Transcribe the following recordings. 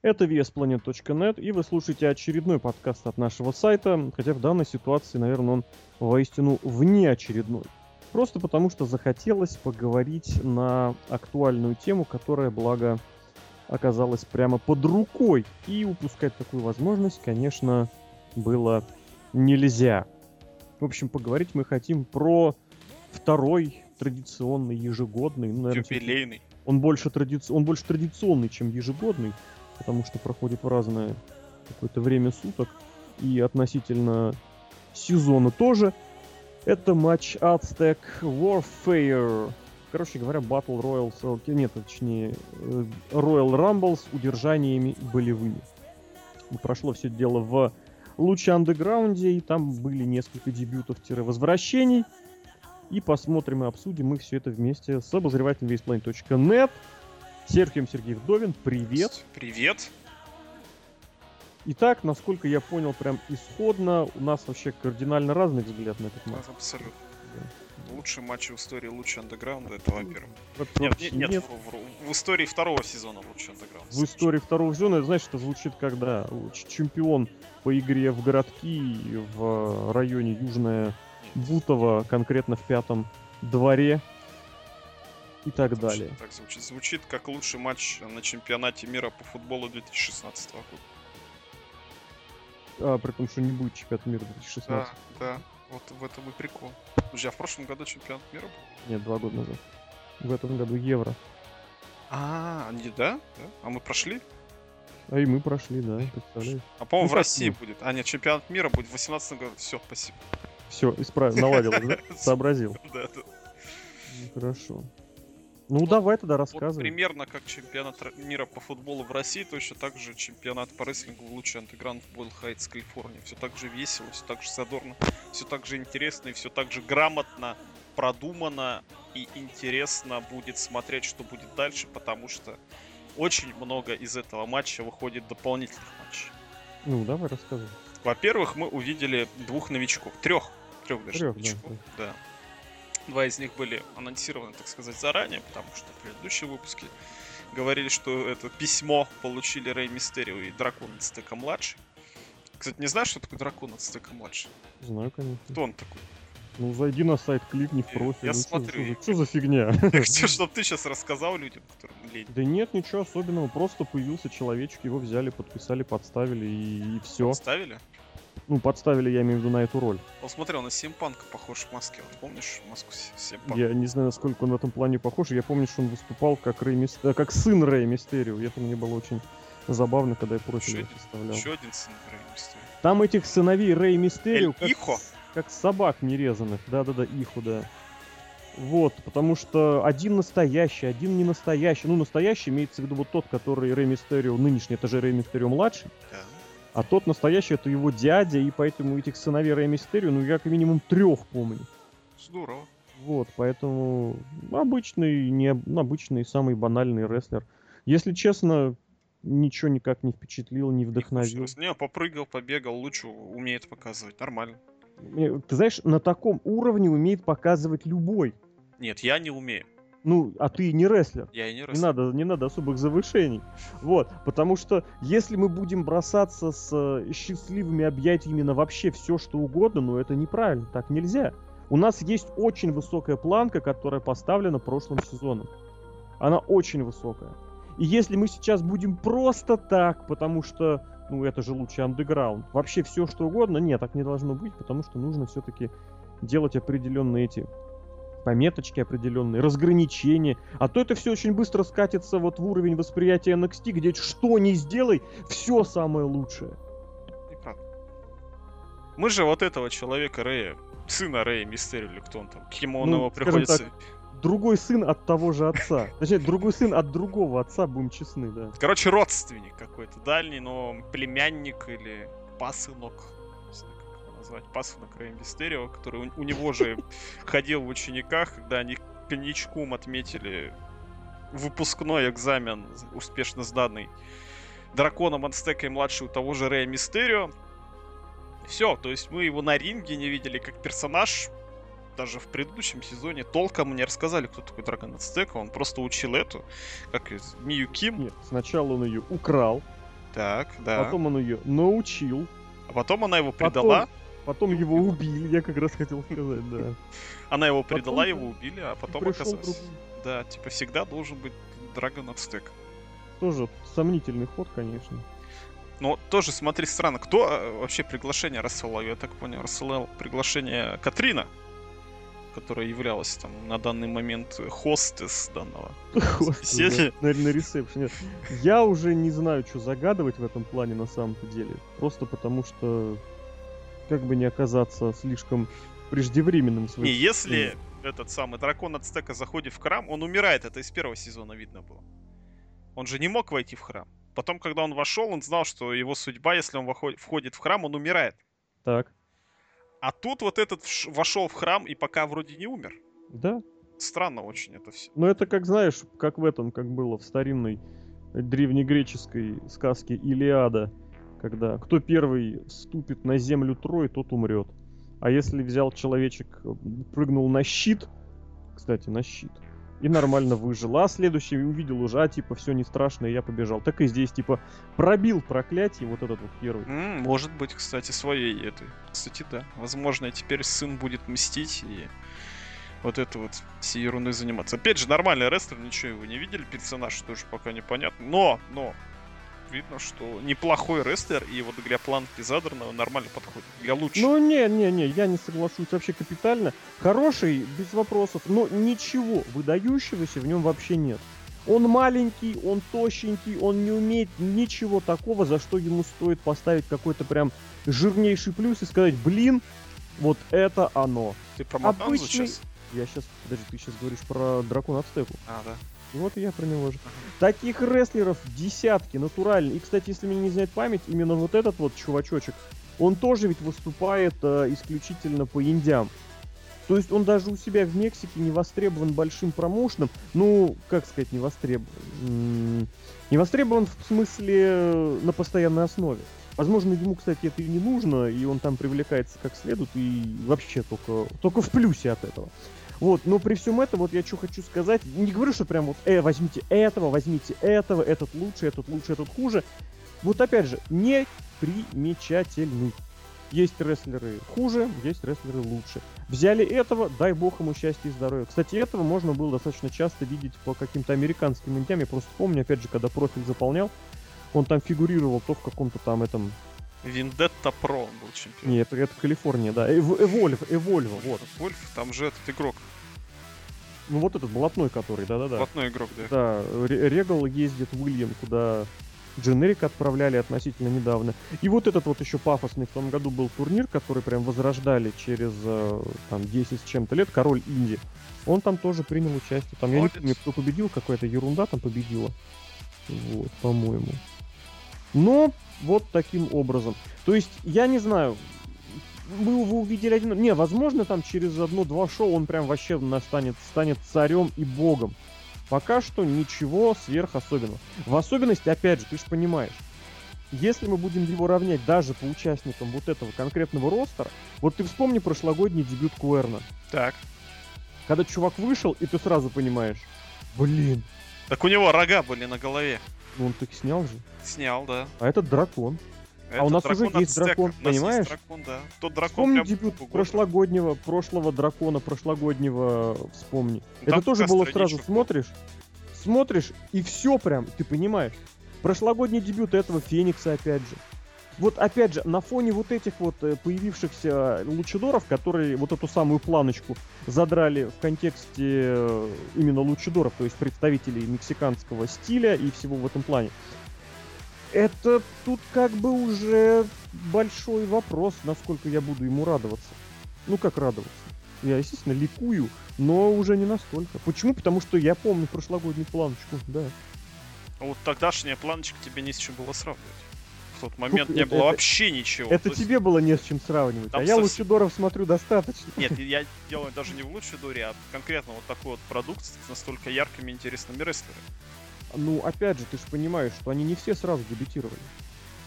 Это VSPlanet.net, и вы слушаете очередной подкаст от нашего сайта, хотя в данной ситуации, наверное, он воистину внеочередной. Просто потому, что захотелось поговорить на актуальную тему, которая, благо, оказалась прямо под рукой. И упускать такую возможность, конечно, было нельзя. В общем, поговорить мы хотим про второй традиционный, ежегодный, ну, наверное, Юбилейный. он больше, тради... он больше традиционный, чем ежегодный, потому что проходит в разное какое-то время суток. И относительно сезона тоже. Это матч Aztec Warfare. Короче говоря, Battle Royals, э, нет, точнее, э, Royal Rumble с удержаниями болевыми. Прошло все дело в Луче Андеграунде, и там были несколько дебютов-возвращений. И посмотрим и обсудим мы все это вместе с обозревателем весьplanet.net. Серхием Сергей Вдовин, привет. Привет. Итак, насколько я понял, прям исходно, у нас вообще кардинально разный взгляд на этот матч. Абсолютно. Лучший матч в истории лучше андеграунда, это во-первых. Нет, Вообще нет, нет, В, в истории второго сезона лучше андеграунда. В истории второго сезона, знаешь, это звучит когда чемпион по игре в городки в районе Южная Бутово, конкретно в пятом дворе и так Звучит- далее. Так звучит. Звучит как лучший матч на чемпионате мира по футболу 2016 года. А, при том, что не будет чемпионат мира Да, 2016. да. Вот в этом и прикол. Друзья, в прошлом году чемпионат мира был? Нет, два года назад. В этом году Евро. А, не да? да? А мы прошли? А и мы прошли, да, представляешь? А по-моему Ну, в России будет. А нет, чемпионат мира будет в 2018 году. Все, спасибо. Все, исправил, наладилось, да? Сообразил. Да, да. Хорошо. Ну, давай тогда Вот рассказывай. примерно как чемпионат мира по футболу в России, точно так же чемпионат по рестлингу в лучший андеграунд в Бойл Хайтс, Калифорния. Все так же весело, все так же задорно, все так же интересно и все так же грамотно, продумано и интересно будет смотреть, что будет дальше, потому что очень много из этого матча выходит дополнительных матчей. Ну, давай рассказывай. Во-первых, мы увидели двух новичков, трех, трех даже Трёх, да, новичков, да. Два из них были анонсированы, так сказать, заранее, потому что в предыдущем выпуске говорили, что это письмо получили Рэй Мистерио и Дракон Ацтека младший. Кстати, не знаешь, что такое Дракон Ацтека младший? Знаю, конечно. Кто он такой? Ну, зайди на сайт, кликни в Я- профиль. я Ну, смотрю, и- Что за фигня? Я хочу, чтобы ты сейчас рассказал людям, которым лень. Да нет, ничего особенного. Просто появился человечек, его взяли, подписали, подставили и, все. Ставили? Ну, подставили, я имею в виду, на эту роль. Он смотрел на Симпанка, похож в маске. Вот помнишь маску Симпанка? Я не знаю, насколько он в этом плане похож. Я помню, что он выступал как, Рэй Мис- э, как сын Рэя Мистерио. И это мне было очень забавно, когда я профиль Еще представлял. Еще один сын Рэй Мистерио. Там этих сыновей Рэй Мистерио как, Ихо? как собак нерезанных. Да-да-да, Иху, да. Вот, потому что один настоящий, один не настоящий. Ну, настоящий имеется в виду вот тот, который Рэй Мистерио нынешний, это же Рэй Мистерио младший. Да. А тот настоящий это его дядя, и поэтому этих сыновей Рэй Мистерио, ну, я как минимум трех помню. Здорово. Вот, поэтому обычный, не, обычный, самый банальный рестлер. Если честно, ничего никак не впечатлил, не вдохновил. Не, попрыгал, побегал, лучше умеет показывать. Нормально. Ты знаешь, на таком уровне умеет показывать любой. Нет, я не умею. Ну, а ты не рестлер. Я и не Не раз. надо, не надо особых завышений. Вот, потому что если мы будем бросаться с э, счастливыми объятиями на вообще все, что угодно, ну это неправильно, так нельзя. У нас есть очень высокая планка, которая поставлена прошлым сезоном. Она очень высокая. И если мы сейчас будем просто так, потому что, ну это же лучший андеграунд, вообще все что угодно, нет, так не должно быть, потому что нужно все-таки делать определенные эти пометочки определенные, разграничения. А то это все очень быстро скатится вот в уровень восприятия NXT, где что ни сделай, все самое лучшее. Мы же вот этого человека Рэя, сына Рэя Мистерио, или кто он там, кем он Ну, его приходится... так. Другой сын от того же отца. Точнее, другой сын от другого отца, будем честны, да. Короче, родственник какой-то, дальний, но племянник или пасынок, назвать, пасынок Рэя Мистерио, который у, у него же ходил в учениках, когда они коньячком отметили выпускной экзамен, успешно сданный драконом Ацтека и младший у того же Рэя Мистерио. Все, то есть мы его на ринге не видели как персонаж, даже в предыдущем сезоне толком не рассказали, кто такой Драгон Ацтека, он просто учил эту, как Мию Ким, Нет, сначала он ее украл, Так, да. Потом он ее научил. А потом она его предала. Потом, потом его убили, я как раз хотел сказать, да. Она его предала, потом, его убили, а потом оказалось... Другой. Да, типа всегда должен быть Драгон Ацтек. Тоже сомнительный ход, конечно. Но тоже, смотри, странно, кто э, вообще приглашение рассылал? Я так понял, рассылал приглашение Катрина, которая являлась там на данный момент хостес данного беседы. На, на ресепшене. Я уже не знаю, что загадывать в этом плане на самом-то деле. Просто потому что как бы не оказаться слишком преждевременным. Не, если этот самый дракон от стека заходит в храм, он умирает. Это из первого сезона видно было. Он же не мог войти в храм. Потом, когда он вошел, он знал, что его судьба, если он входит в храм, он умирает. Так. А тут вот этот вошел в храм и пока вроде не умер. Да. Странно очень это все. Но это как, знаешь, как в этом, как было в старинной древнегреческой сказке Илиада, когда кто первый ступит на землю Трой, тот умрет. А если взял человечек, прыгнул на щит, кстати, на щит, и нормально выжил. А следующий увидел уже, а типа все не страшно, и я побежал. Так и здесь, типа, пробил проклятие вот этот вот первый. Mm, может быть, кстати, своей этой. Кстати, да. Возможно, теперь сын будет мстить и вот это вот всей ерундой заниматься. Опять же, нормальный рестлер, ничего его не видели, персонаж тоже пока непонятно. Но, но, видно, что неплохой рестлер, и вот для планки задранного нормально подходит. Для лучшего. Ну, не, не, не, я не соглашусь вообще капитально. Хороший, без вопросов, но ничего выдающегося в нем вообще нет. Он маленький, он тощенький, он не умеет ничего такого, за что ему стоит поставить какой-то прям жирнейший плюс и сказать, блин, вот это оно. Ты про Обычный... сейчас? Я сейчас, подожди, ты сейчас говоришь про дракона Ацтеку. А, да. Вот и я про него же. Таких рестлеров десятки, натурально. И, кстати, если мне не знает память, именно вот этот вот чувачочек, он тоже ведь выступает э, исключительно по индям. То есть он даже у себя в Мексике не востребован большим промоушеном. Ну, как сказать, не востребован? Не востребован в смысле э, на постоянной основе. Возможно, ему, кстати, это и не нужно, и он там привлекается как следует, и вообще только, только в плюсе от этого. Вот, но при всем этом, вот я что хочу сказать, не говорю, что прям вот, э, возьмите этого, возьмите этого, этот лучше, этот лучше, этот хуже. Вот опять же, не примечательный. Есть рестлеры хуже, есть рестлеры лучше. Взяли этого, дай бог ему счастья и здоровья. Кстати, этого можно было достаточно часто видеть по каким-то американским индям. Я просто помню, опять же, когда профиль заполнял, он там фигурировал то в каком-то там этом Виндетта Про он был чемпион. Нет, это, это Калифорния, да. Эвольв, Эвольв, вот. Вольф, там же этот игрок. Ну вот этот блатной, который, да-да-да. Блатной игрок, да. Да, Регал ездит в Уильям, куда Дженерик отправляли относительно недавно. И вот этот вот еще пафосный в том году был турнир, который прям возрождали через э, там 10 с чем-то лет, Король Инди. Он там тоже принял участие. Там, я не помню, кто победил, какая-то ерунда там победила. Вот, по-моему. Но вот таким образом. То есть, я не знаю, вы, вы увидели один... Не, возможно, там через одно-два шоу он прям вообще настанет, станет царем и богом. Пока что ничего сверх особенного. В особенности, опять же, ты же понимаешь, если мы будем его равнять даже по участникам вот этого конкретного ростера, вот ты вспомни прошлогодний дебют Куэрна. Так. Когда чувак вышел, и ты сразу понимаешь, блин. Так у него рога были на голове. Ну он таки снял же. Снял, да. А этот дракон. Это а у нас уже есть дракон, понимаешь? Есть дракон, да. Тот дракон вспомни дебют прошлогоднего, прошлого дракона, прошлогоднего, вспомни. Ну, Это тоже было сразу, смотришь, смотришь, и все прям, ты понимаешь. Прошлогодний дебют этого Феникса, опять же вот опять же, на фоне вот этих вот э, появившихся лучидоров, которые вот эту самую планочку задрали в контексте э, именно лучидоров, то есть представителей мексиканского стиля и всего в этом плане, это тут как бы уже большой вопрос, насколько я буду ему радоваться. Ну как радоваться? Я, естественно, ликую, но уже не настолько. Почему? Потому что я помню прошлогоднюю планочку, да. А вот тогдашняя планочка тебе не с чем было сравнивать в тот момент не было вообще ничего. Это тебе было не с чем сравнивать, а я Лучидоров смотрю достаточно. Нет, я делаю даже не в Лучидоре, а конкретно вот такой вот продукт с настолько яркими и интересными рестлерами. Ну, опять же, ты же понимаешь, что они не все сразу дебютировали.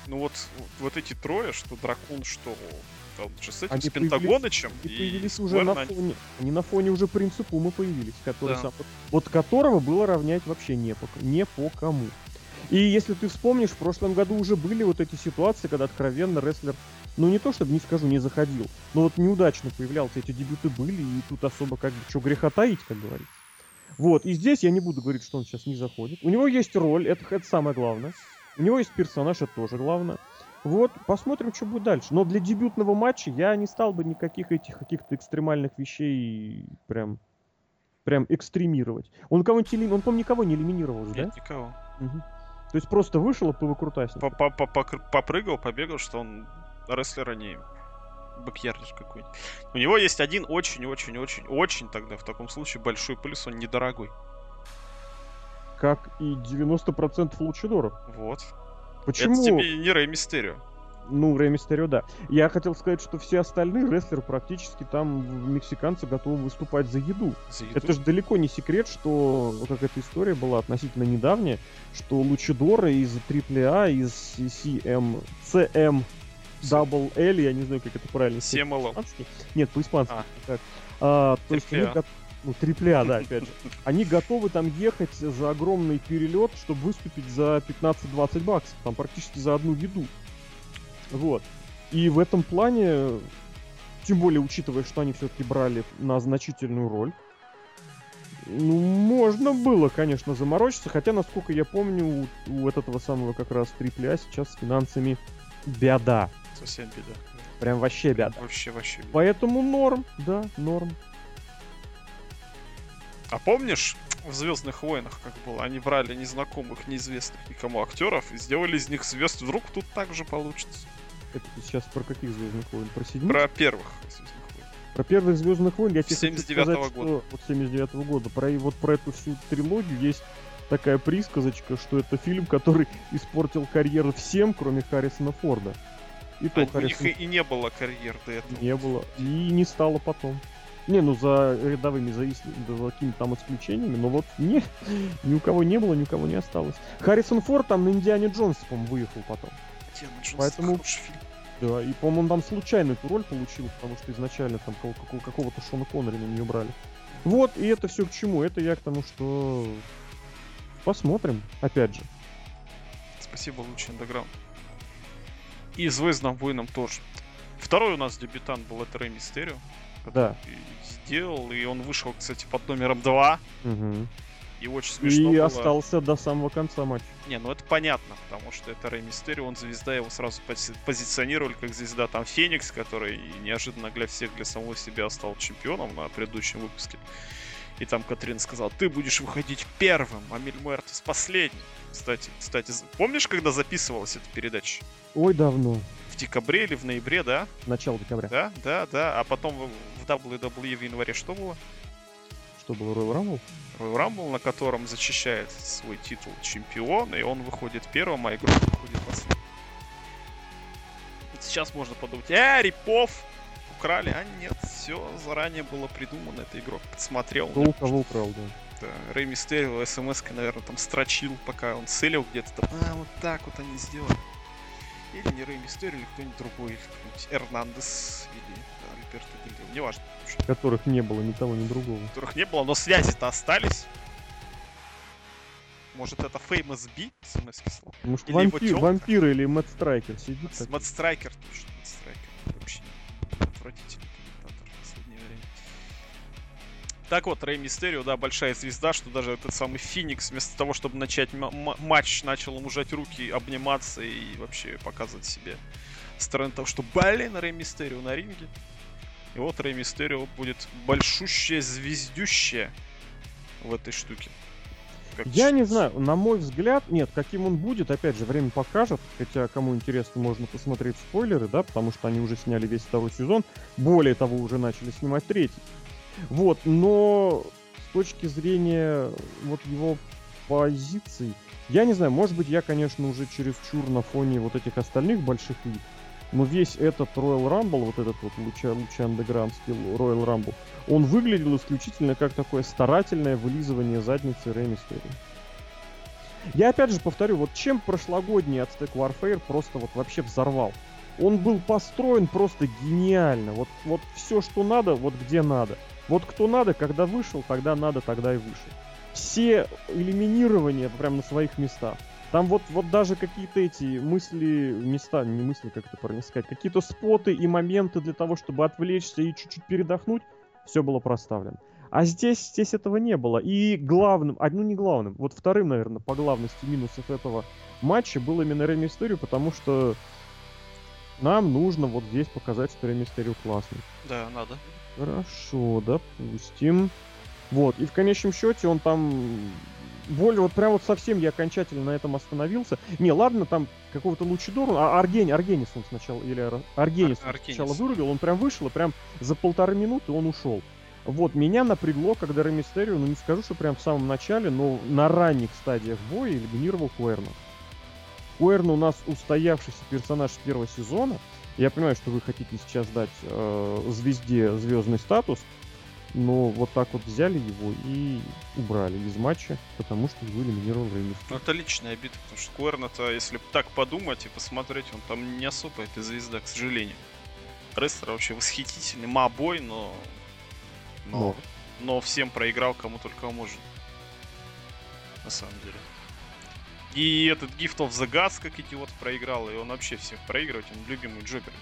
Ну вот, вот эти трое, что Дракон, что там же с этим, они с Пентагонычем. И появились уже на фоне. Они на фоне уже Принца Пума появились, который да. сам, вот которого было равнять вообще не по, не по кому. И если ты вспомнишь, в прошлом году уже были вот эти ситуации, когда откровенно рестлер, ну не то чтобы не скажу, не заходил, но вот неудачно появлялся, эти дебюты были, и тут особо как бы что греха таить, как говорится. Вот, и здесь я не буду говорить, что он сейчас не заходит. У него есть роль, это, это самое главное. У него есть персонаж, это тоже главное. Вот, посмотрим, что будет дальше. Но для дебютного матча я не стал бы никаких этих каких-то экстремальных вещей прям, прям экстремировать. Он кого-нибудь. Он, по никого не элиминировал Нет, да? никого. Угу. То есть просто вышел и повыкрутасил. Попрыгал, побегал, что он рестлер, а не backyarder какой-нибудь. У него есть один очень-очень-очень-очень тогда в таком случае большой плюс, он недорогой. Как и 90% лучадоров. Вот. Почему? Это тебе не Рэй Мистерио. Ну, Рэй Мистерио, да. Я хотел сказать, что все остальные рестлеры практически там мексиканцы готовы выступать за еду. За еду. Это же далеко не секрет, что как эта история была относительно недавняя, что лучидоры из AAA, из CM, CM Double L, я не знаю, как это правильно. CMLL. По-испански? Нет, по-испански. А. Как? А, то есть они AAA. го- ну, трипля, да, опять же. Они готовы там ехать за огромный перелет, чтобы выступить за 15-20 баксов. Там практически за одну еду. Вот. И в этом плане, тем более учитывая, что они все-таки брали на значительную роль, ну, можно было, конечно, заморочиться, хотя, насколько я помню, у, у этого самого как раз трипля сейчас с финансами беда. Совсем беда. Прям вообще беда. Вообще, вообще беда. Поэтому норм, да, норм. А помнишь, в Звездных войнах как было? Они брали незнакомых, неизвестных никому актеров и сделали из них звезд. Вдруг тут так же получится. Это ты сейчас про каких Звездных войн? Про седьмых? Про первых Звездных войн. Про первых Звездных войн я тебе хочу 79-го сказать, года. что... Вот 79 года. Про, вот про эту всю трилогию есть такая присказочка, что это фильм, который испортил карьеру всем, кроме Харрисона Форда. И то А у них Харрисон и, не было карьер до этого. не было. И не стало потом. Не, ну за рядовыми, за, за какими-то там исключениями, но вот не, ни у кого не было, ни у кого не осталось. Харрисон Форд там на Индиане Джонс, по-моему, выехал потом. Индиана Джонс, Поэтому- хороший фильм. Да, и, по-моему, он там случайно эту роль получил, потому что изначально там кого- какого- какого-то Шона Коннери на нее брали. Вот, и это все к чему? Это я к тому, что посмотрим, опять же. Спасибо, лучший андеграунд. И Звездным войнам тоже. Второй у нас дебютант был это Рэй Мистерио. Да. сделал, и он вышел, кстати, под номером 2. Мгм. И очень смешно И было. остался до самого конца матча. Не, ну это понятно, потому что это Рэй Мистерио, он звезда, его сразу пози- позиционировали как звезда там Феникс, который неожиданно для всех, для самого себя стал чемпионом на предыдущем выпуске. И там Катрин сказал, ты будешь выходить первым, а Мельмуэртес последним. Кстати, кстати, помнишь, когда записывалась эта передача? Ой, давно. В декабре или в ноябре, да? Начало декабря. Да, да, да. А потом в WWE в январе что было? Что было Royal Rumble? Royal Rumble, на котором защищает свой титул чемпион, и он выходит первым, а игрок выходит последним. Сейчас можно подумать, э, Рипов украли, а нет, все заранее было придумано, это игрок подсмотрел. Кто у кого украл, да. Да, Рэй Мистерио смс наверное, там строчил, пока он целил где-то там, а, вот так вот они сделали. Или не Рэй Мистерио, или кто-нибудь другой, или кто-нибудь Эрнандес, или Альберто Дель Рио, неважно, Которых не было ни того, ни другого. которых не было, но связи-то остались. Может, это Famous B смс? Может, Или вампир, вампир или Мэтт Страйкер сидит так. Мэтт Страйкер, точно, Мэтт Страйкер. Вообще отвратительный комментатор в последнее время. Так вот, Рэй Мистерио, да, большая звезда, что даже этот самый Феникс, вместо того, чтобы начать матч, начал ему жать руки, обниматься и вообще показывать себе стороны того, что, блин, Рэй Мистерио на ринге. И вот Рэй Мистерио будет большущая звездющая в этой штуке. Как Я не знаю, на мой взгляд, нет, каким он будет, опять же, время покажет. Хотя, кому интересно, можно посмотреть спойлеры, да, потому что они уже сняли весь второй сезон. Более того, уже начали снимать третий. Вот, но с точки зрения вот его позиций, я не знаю, может быть, я, конечно, уже чересчур на фоне вот этих остальных больших лиг, но весь этот Royal Rumble, вот этот вот луча, луча андеграундский Royal Rumble, он выглядел исключительно как такое старательное вылизывание задницы Рэй. Я опять же повторю, вот чем прошлогодний Aztec Warfare просто вот вообще взорвал. Он был построен просто гениально. Вот, вот все, что надо, вот где надо. Вот кто надо, когда вышел, тогда надо, тогда и вышел. Все элиминирования прям на своих местах. Там вот, вот даже какие-то эти мысли, места, не мысли, как это правильно сказать, какие-то споты и моменты для того, чтобы отвлечься и чуть-чуть передохнуть, все было проставлено. А здесь, здесь этого не было. И главным, а ну не главным, вот вторым, наверное, по главности минусов этого матча был именно Рэй Мистерио, потому что нам нужно вот здесь показать, что Рэй Мистерио классный. Да, надо. Хорошо, допустим. Вот, и в конечном счете он там более, вот прям вот совсем я окончательно на этом остановился. Не, ладно, там какого-то Лучидору, а Аргени, Аргенис он сначала, или Аргенис Ар- сначала вырубил, он прям вышел, и прям за полторы минуты он ушел. Вот, меня напрягло, когда Ремистерио, ну не скажу, что прям в самом начале, но на ранних стадиях боя элиминировал Куэрна. Куэрна у нас устоявшийся персонаж первого сезона. Я понимаю, что вы хотите сейчас дать э, звезде звездный статус, но вот так вот взяли его и убрали из матча, потому что его элиминировал Реймис. Ну, это личная обида, потому что Куэрна-то, если так подумать и посмотреть, он там не особо эта звезда, к сожалению. Рестлер вообще восхитительный, мабой, но... Но, но. но всем проиграл кому только может. На самом деле. И этот Gift of the Gods, как идиот, проиграл, и он вообще всех проигрывает, он любимый Джобер.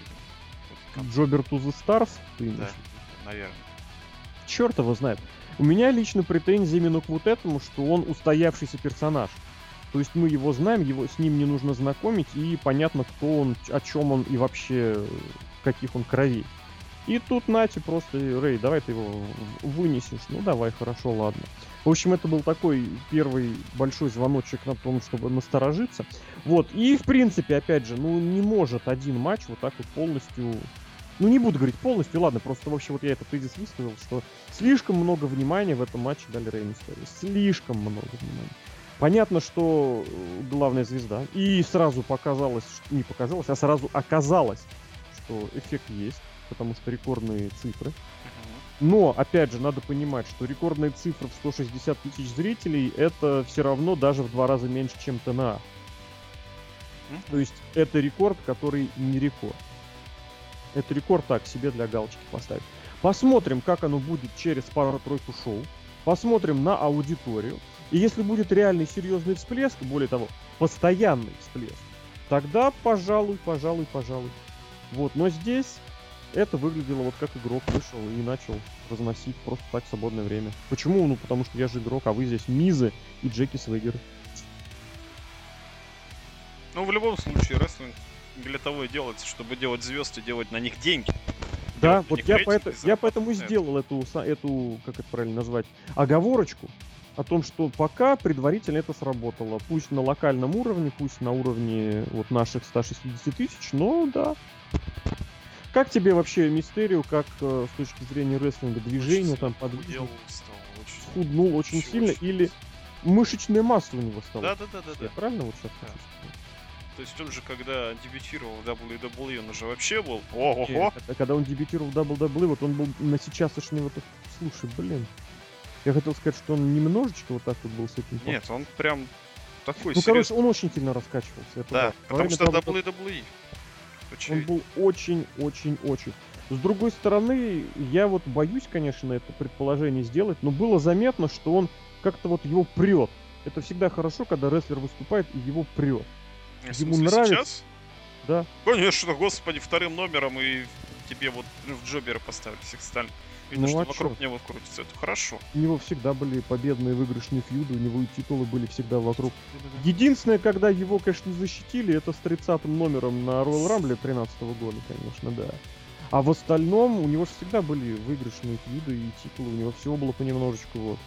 Джобер to the Stars? Да, наверное черт его знает. У меня лично претензии именно к вот этому, что он устоявшийся персонаж. То есть мы его знаем, его с ним не нужно знакомить, и понятно, кто он, о чем он и вообще каких он кровей. И тут Нати просто, Рэй, давай ты его вынесешь. Ну давай, хорошо, ладно. В общем, это был такой первый большой звоночек на том, чтобы насторожиться. Вот, и в принципе, опять же, ну не может один матч вот так вот полностью ну не буду говорить полностью, ладно, просто вообще вот я этот тезис выставил, что слишком много внимания в этом матче дали Мистерио. Слишком много внимания. Понятно, что э, главная звезда. И сразу показалось, не показалось, а сразу оказалось, что эффект есть, потому что рекордные цифры. Но, опять же, надо понимать, что рекордные цифры в 160 тысяч зрителей это все равно даже в два раза меньше, чем ТНА. То есть это рекорд, который не рекорд. Это рекорд так себе для галочки поставить. Посмотрим, как оно будет через пару-тройку шоу. Посмотрим на аудиторию. И если будет реальный серьезный всплеск, более того, постоянный всплеск, тогда, пожалуй, пожалуй, пожалуй. Вот, но здесь это выглядело вот как игрок вышел и начал разносить просто так свободное время. Почему? Ну, потому что я же игрок, а вы здесь Мизы и Джеки Свегеры. Ну, в любом случае, рестлинг для того и делается, чтобы делать звезд и делать на них деньги. Да, вот я, поэтому, я поэтому сделал эту, эту, как это правильно назвать, оговорочку о том, что пока предварительно это сработало. Пусть на локальном уровне, пусть на уровне вот наших 160 тысяч, но да. Как тебе вообще Мистерию, как э, с точки зрения рестлинга, движения, там, подвижек? Худнул очень, очень сильно, очень или мышечная масса у него стала? Да, да, да, да. Я да. правильно вот сейчас да. То есть он же, когда дебютировал в WWE, он уже вообще был... Ого-го! Когда он дебютировал в WWE, вот он был на сейчас аж вот... Слушай, блин. Я хотел сказать, что он немножечко вот так вот был с этим. Нет, он прям такой Ну, короче, он очень сильно раскачивался. Это да, да, потому что того, WWE. Он был очень-очень-очень. С другой стороны, я вот боюсь, конечно, это предположение сделать, но было заметно, что он как-то вот его прет. Это всегда хорошо, когда рестлер выступает и его прет. Ему нравится. Сейчас? Да. Конечно, господи, вторым номером и тебе вот в Джобера поставили всех остальных. Видно, ну, что а вокруг чё? него крутится. Это хорошо. У него всегда были победные выигрышные фьюды, у него и титулы были всегда вокруг. Единственное, когда его, конечно, защитили, это с 30 номером на Royal Rumble 13 года, конечно, да. А в остальном у него же всегда были выигрышные фьюды и титулы, у него всего было понемножечку, вот.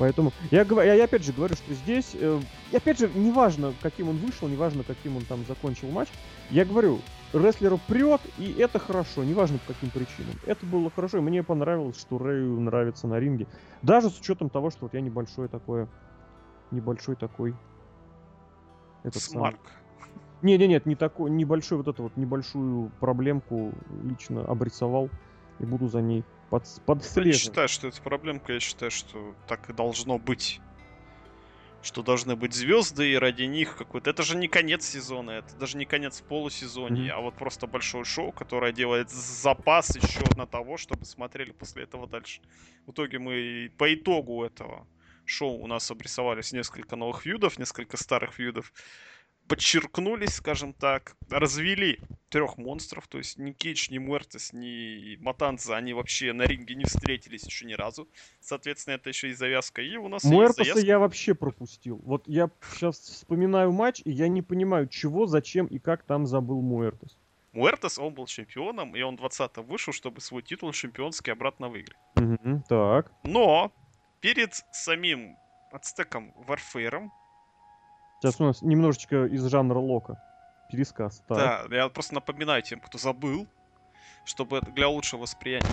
Поэтому я, я, я опять же говорю, что здесь, э, опять же, неважно, каким он вышел, неважно, каким он там закончил матч, я говорю, рестлеру прет, и это хорошо, неважно по каким причинам. Это было хорошо, и мне понравилось, что Рэю нравится на ринге. Даже с учетом того, что вот я небольшой такой, небольшой такой... Этот Смарк. Не, не, нет, не такой, небольшой вот эту вот небольшую проблемку лично обрисовал и буду за ней под, подслеживать. Я считаю, что это проблемка, я считаю, что так и должно быть. Что должны быть звезды, и ради них какой-то. Это же не конец сезона, это даже не конец полусезонья, mm-hmm. а вот просто большое шоу, которое делает запас еще на того, чтобы смотрели после этого дальше. В итоге мы по итогу этого шоу у нас обрисовались несколько новых фьюдов, несколько старых фьюдов подчеркнулись, скажем так, развели трех монстров, то есть ни Кейдж, ни Муэртес, ни Матанца, они вообще на ринге не встретились еще ни разу. Соответственно, это еще и завязка. И у нас Муэртеса завязка... я вообще пропустил. Вот я сейчас вспоминаю матч, и я не понимаю, чего, зачем и как там забыл Муэртес. Муэртес, он был чемпионом, и он 20-м вышел, чтобы свой титул чемпионский обратно выиграть. Угу, так. Но перед самим ацтеком Варфейром Сейчас у нас немножечко из жанра Лока. Пересказ. Так. Да, я просто напоминаю тем, кто забыл, чтобы для лучшего восприятия,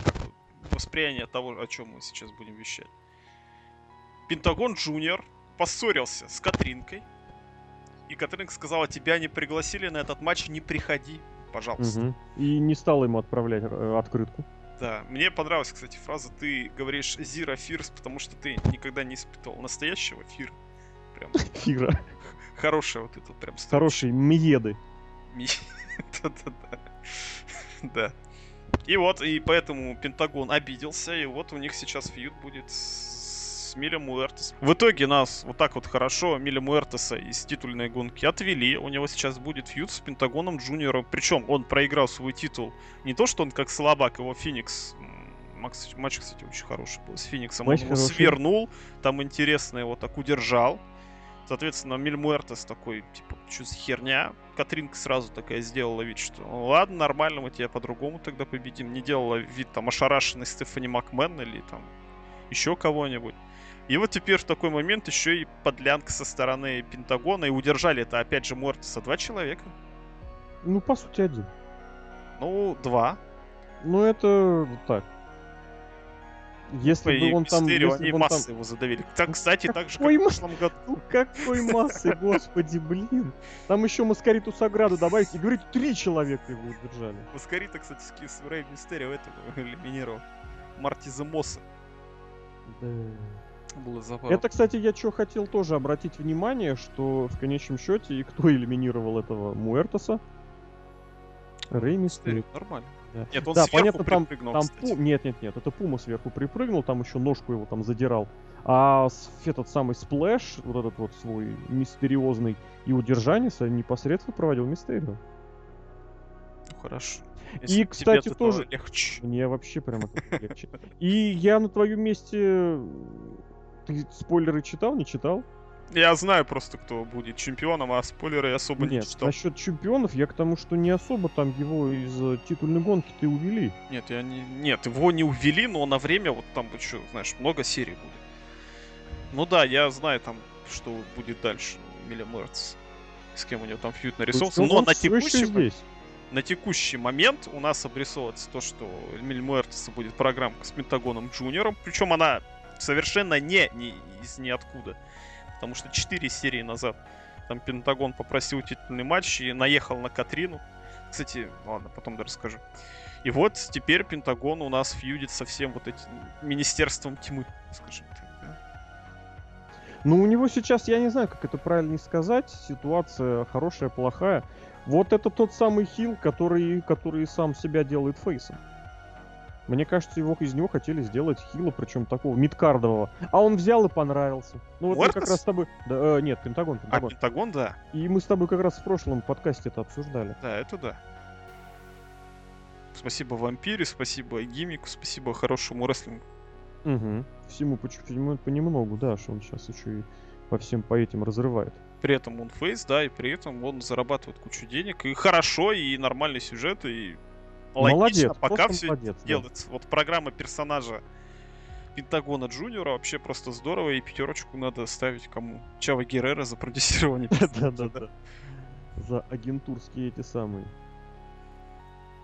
восприятия того, о чем мы сейчас будем вещать. Пентагон Джуниор поссорился с Катринкой. И Катринка сказала, тебя не пригласили на этот матч, не приходи, пожалуйста. Угу. И не стала ему отправлять э, открытку. Да, мне понравилась, кстати, фраза, ты говоришь Zero Fears, потому что ты никогда не испытывал настоящего фира. Прям. Фира. Хорошая вот это прям. Хорошие миеды. Да-да-да. Да. И вот, и поэтому Пентагон обиделся, и вот у них сейчас фьюд будет с Милем Муэртес. В итоге нас вот так вот хорошо Миля Муэртеса из титульной гонки отвели. У него сейчас будет фьюд с Пентагоном Джуниором. Причем он проиграл свой титул. Не то, что он как слабак, его Феникс Макс, матч, кстати, очень хороший был с Фениксом. Матч он его свернул, там интересно его так удержал. Соответственно, Мильмуэртес такой, типа, что за херня? Катринка сразу такая сделала вид, что ну, ладно, нормально, мы тебя по-другому тогда победим. Не делала вид там ошарашенной Стефани Макмен или там еще кого-нибудь. И вот теперь в такой момент еще и подлянка со стороны Пентагона. И удержали это опять же Муэртеса два человека. Ну, по сути, один. Ну, два. Ну, это так. Если бы он там... Мистерио, если они бы он массы там... его задавили. Так, кстати, так же, как в прошлом году. Какой массы, господи, блин. Там еще Маскариту Саграду добавить и говорить, три человека его удержали. Маскарита, кстати, с Рэй Мистерио этого элиминировал. Мартиза Мосса. Да. Было забавно. Это, кстати, я что хотел тоже обратить внимание, что в конечном счете и кто элиминировал этого Муэртоса? Рэй Мистерио. Нормально. Нет, он да понятно, там, там пу... Нет, нет, нет, это Пума сверху припрыгнул, там еще ножку его там задирал. А этот самый splash, вот этот вот свой мистериозный и удержание непосредственно проводил Мистерио. Ну, хорошо. Если и, кстати, тоже... Легче. Мне вообще прямо легче. И я на твоем месте... Ты спойлеры читал, не читал? Я знаю просто, кто будет чемпионом, а спойлеры особо Нет, не читал. насчет чемпионов я к тому, что не особо там его из э, титульной гонки ты увели. Нет, я не... Нет, его не увели, но на время вот там еще, знаешь, много серий будет. Ну да, я знаю там, что будет дальше Милли Мерц. С кем у него там фьют нарисовался. Но на текущий, здесь. на текущий момент у нас обрисовывается то, что Милли Мерца будет программка с Пентагоном Джуниором. Причем она совершенно не, не из ниоткуда. Потому что 4 серии назад там Пентагон попросил титульный матч и наехал на Катрину. Кстати, ладно, потом расскажу. И вот теперь Пентагон у нас фьюдит со всем вот этим Министерством тьмы, скажем так. Да? Ну, у него сейчас, я не знаю, как это правильно сказать, ситуация хорошая, плохая. Вот это тот самый хил, который, который сам себя делает фейсом. Мне кажется, его из него хотели сделать хила, причем такого мидкардового. А он взял и понравился. Ну вот мы как раз с тобой... Да, э, нет, Пентагон, Пентагон. А, Пентагон, да. И мы с тобой как раз в прошлом подкасте это обсуждали. Да, это да. Спасибо вампире, спасибо гимику, спасибо хорошему рестлингу. Угу. Всему чуть-чуть, понемногу, да, что он сейчас еще и по всем по этим разрывает. При этом он фейс, да, и при этом он зарабатывает кучу денег. И хорошо, и нормальный сюжет, и Логично, молодец, пока все молодец, делается. Да. Вот программа персонажа Пентагона Джуниора вообще просто здорово, и пятерочку надо ставить кому? Чава Геррера за продюсирование. Да-да-да. За агентурские эти самые.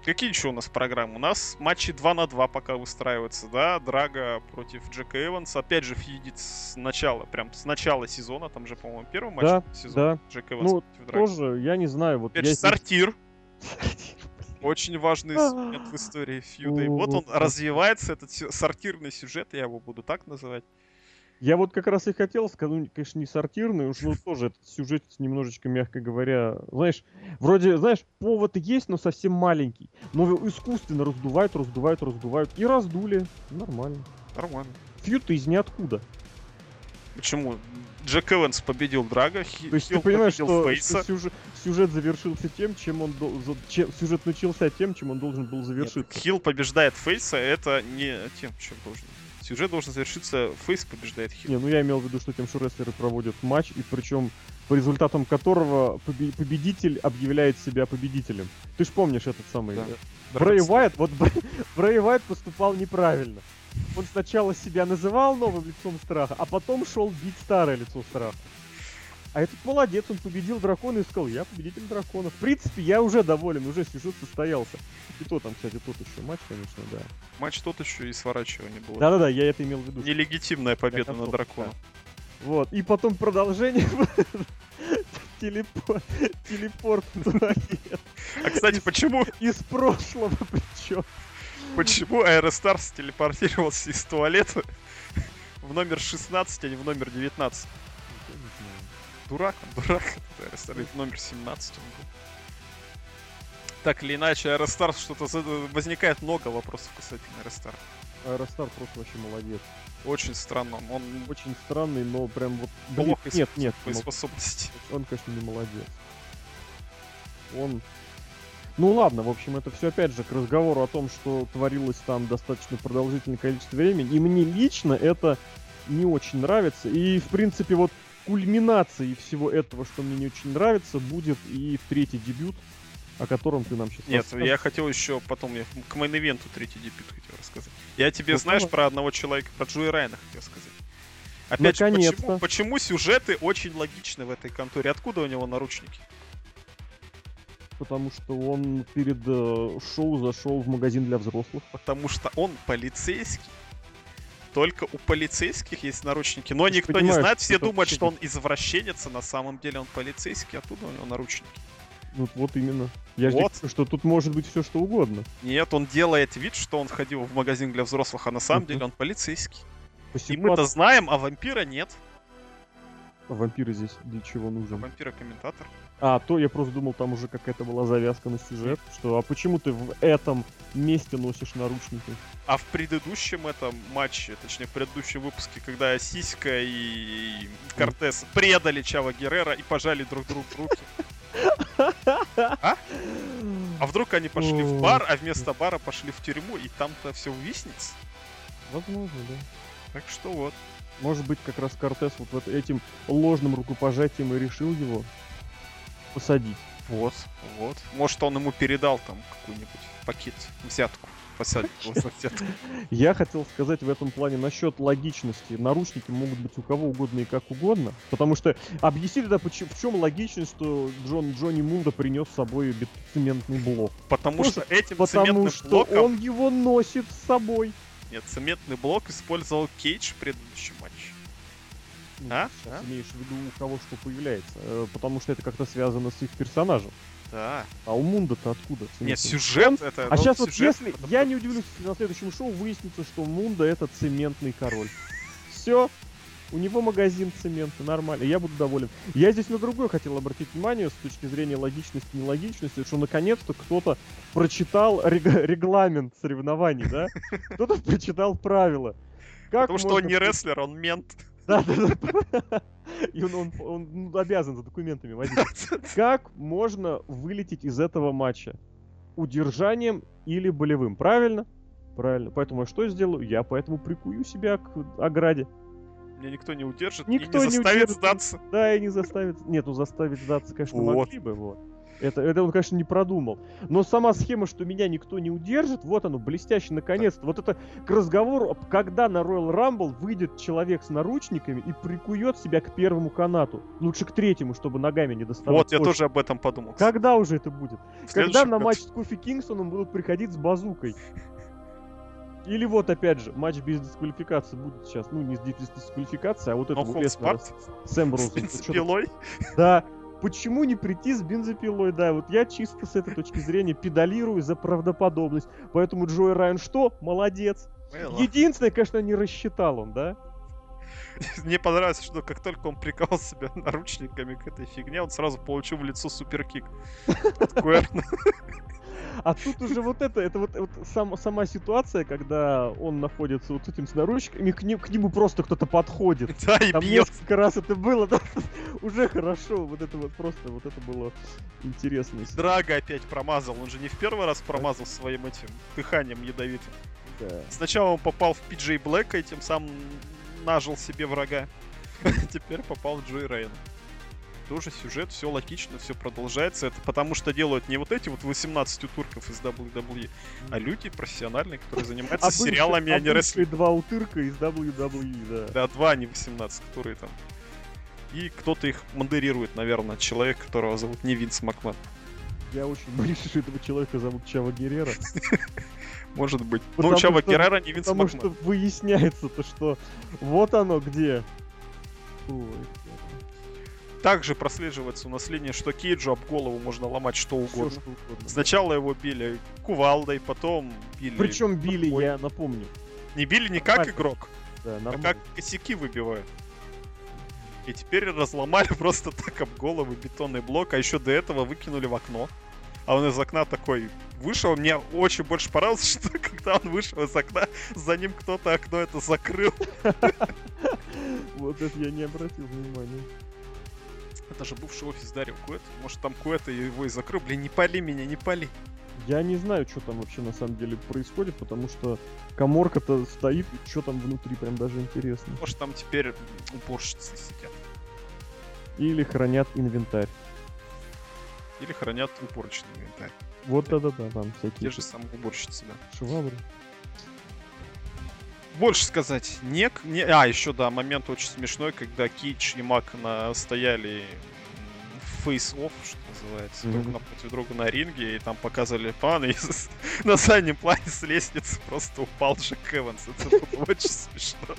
Какие еще у нас программы? У нас матчи 2 на 2 пока выстраиваются, да? Драга против Джека Эванса. Опять же, фьюдит с начала, прям с начала сезона. Там же, по-моему, первый матч да, сезона. Да. Джек Эванс ну, против Драга. тоже, я не знаю. Вот Опять же, сортир. Очень важный момент в истории фьюда. И вот он развивается, этот сортирный сюжет, я его буду так называть. Я вот как раз и хотел сказать, ну, конечно, не сортирный, уж ну тоже этот сюжет немножечко, мягко говоря, знаешь, вроде, знаешь, повод есть, но совсем маленький. Но искусственно раздувают, раздувают, раздувают. И раздули. Нормально. Нормально. Фьюд из ниоткуда. Почему? Джек Эванс победил Драга, Хи- То есть ты понимаешь, что, Фейса. что сюжет, сюжет завершился тем, чем он должен... сюжет начался тем, чем он должен был Нет, завершиться. Хилл побеждает Фейса, это не тем, чем должен. Сюжет должен завершиться, Фейс побеждает Хилл. Не, ну я имел в виду, что тем, что рестлеры проводят матч, и причем по результатам которого побе- победитель объявляет себя победителем. Ты ж помнишь этот самый... Да. Брэй Уайт, вот Брэй Уайт поступал неправильно. Он сначала себя называл новым лицом страха, а потом шел бить старое лицо страха. А этот молодец, он победил дракона и сказал, я победитель дракона. В принципе, я уже доволен, уже сюжет состоялся. И то там, кстати, тот еще матч, конечно, да. Матч тот еще и сворачивание было. Да-да-да, я это имел в виду. Нелегитимная победа Я над драконом. Вот, и потом продолжение. Телепорт, телепорт. А, кстати, почему, Из прошлого причем. Почему Аэростар телепортировался из туалета в номер 16, а не в номер 19? Дурак, он дурак. Это Аэростар, и в номер 17 он был. Так или иначе, Аэростар что-то... за- Возникает много вопросов касательно Аэростара. Аэростар просто вообще молодец. Очень странно. Он Очень странный, но прям вот... Блин, плохо нет, нет, ну, способности. он, конечно, не молодец. Он... Ну ладно, в общем, это все опять же к разговору о том, что творилось там достаточно продолжительное количество времени. И мне лично это не очень нравится. И, в принципе, вот кульминацией всего этого, что мне не очень нравится, будет и третий дебют, о котором ты нам сейчас Нет, я хотел еще потом я к main event у третий дебют хотел рассказать. Я тебе, Ну, знаешь, про одного человека, про Джои Райана хотел сказать. Опять же, почему, почему сюжеты очень логичны в этой конторе? Откуда у него наручники? Потому что он перед э, шоу зашел в магазин для взрослых. Потому что он полицейский. Только у полицейских есть наручники. Но Ты никто не знает, все думают, что он извращенец, а на самом деле он полицейский, оттуда у него наручники. Вот, вот именно. Я же Вот. говорю, что тут может быть все что угодно. Нет, он делает вид, что он ходил в магазин для взрослых, а на самом деле он полицейский. По И мы-то знаем, а вампира нет. А вампиры здесь для чего А нужен? вампира комментатор. А, то я просто думал, там уже какая-то была завязка на сюжет, что а почему ты в этом месте носишь наручники? А в предыдущем этом матче, точнее в предыдущем выпуске, когда Сиська и Кортес предали Чава Геррера и пожали друг другу руки. А вдруг они пошли в бар, а вместо бара пошли в тюрьму, и там-то все увиснется? Возможно, да. Так что вот. Может быть, как раз Кортес вот этим ложным рукопожатием и решил его посадить. Вот, вот. Может, он ему передал там какой-нибудь пакет, взятку. Взятку. Я хотел сказать в этом плане насчет логичности. Наручники могут быть у кого угодно и как угодно. Потому что объясни тогда, поч- в чем логичность, что Джон Джонни Мунда принес с собой цементный блок. Потому что этим Потому что блоком... он его носит с собой. Нет, цементный блок использовал Кейдж в предыдущем. Ну, А? А? имеешь в виду, у кого что появляется. Э, Потому что это как-то связано с их персонажем. Да. А у Мунда-то откуда? Нет, цементный? сюжет это... А ну, сейчас вот если... это Я не удивлюсь, если на следующем шоу выяснится, что Мунда это цементный король. Все. У него магазин цемента, нормально. Я буду доволен. Я здесь на другое хотел обратить внимание с точки зрения логичности, нелогичности, что наконец-то кто-то прочитал рег- регламент соревнований, да? Кто-то прочитал правила. Как Потому что он не рестлер, он мент. Да, да, да. И он, он- он, ну, обязан за документами возить. Как можно вылететь из этого матча? Удержанием или болевым, правильно? Правильно. Поэтому я что сделаю? Я поэтому прикую себя к ограде. Меня никто не удержит Никто и не не заставит удержит. сдаться. Да, и не заставит... Нет, ну заставить сдаться, конечно, Вот. могли бы, вот. Это, это он, конечно, не продумал. Но сама схема, что меня никто не удержит, вот оно, блестяще, наконец-то. Вот это к разговору, когда на Royal Rumble выйдет человек с наручниками и прикует себя к первому канату. Лучше к третьему, чтобы ногами не доставать. Вот, я кожу. тоже об этом подумал. Когда уже это будет? В Когда на матч с Кофи Кингстоном будут приходить с базукой? Или вот опять же, матч без дисквалификации будет сейчас. Ну, не с дис- дисквалификацией, а вот это Но вот Холд Леснера Спарт с бензопилой. Да. Почему не прийти с бензопилой? Да, вот я чисто с этой точки зрения педалирую за правдоподобность. Поэтому Джой Райан что? Молодец. Well, Единственное, конечно, не рассчитал он, да? Мне понравилось, что как только он приковал себя наручниками к этой фигне, он сразу получил в лицо суперкик. от Куэрна. А тут уже вот это, это вот, вот сам, сама ситуация, когда он находится вот с этим с наручниками, к, ним, к нему просто кто-то подходит. Да, и Там бьет. несколько раз это было, да, уже хорошо. Вот это вот просто, вот это было интересно. Драга опять промазал. Он же не в первый раз промазал своим этим дыханием ядовитым. Да. Сначала он попал в Пиджей Блэка и тем самым нажил себе врага. Теперь попал в Джой Рейна. Тоже сюжет, все логично, все продолжается. Это потому что делают не вот эти вот 18 турков из WWE, а люди профессиональные, которые занимаются А сериалами, а не бывшие рестлингом. два утырка из WWE, да. Да, два, а не 18, которые там. И кто-то их модерирует, наверное, человек, которого зовут не Винс Макман. Я очень боюсь, что этого человека зовут Чава Геррера. Может быть. Ну, Чава Геррера не Винс Потому Макман. что выясняется то, что вот оно где. Ой, Также прослеживается у нас линия, что Кейджу об голову можно ломать что угодно. что угодно. Сначала его били кувалдой, потом били... Причем били, Ой. я напомню. Не били не как Нормально. игрок, Да, а как косяки выбивают. И теперь разломали просто так об голову бетонный блок, а еще до этого выкинули в окно. А он из окна такой вышел. Мне очень больше понравилось, что когда он вышел из окна, за ним кто-то окно это закрыл. Вот это я не обратил внимания. Это же бывший офис Дарио Куэта. Может там Куэта его и закрыл. Блин, не пали меня, не пали. Я не знаю, что там вообще на самом деле происходит, потому что коморка-то стоит, и что там внутри, прям даже интересно. Может там теперь уборщицы сидят. Или хранят инвентарь. Или хранят уборочный инвентарь. Вот да-да-да, там Те всякие же самые уборщицы, да. швабры. Больше сказать не, не... А, еще, да, момент очень смешной, когда Кич и Мак стояли face-off, что называется, друг Мгм. напротив друга на ринге, и там показывали планы, и на заднем плане с лестницы просто упал Джек Эванс. Это было очень смешно.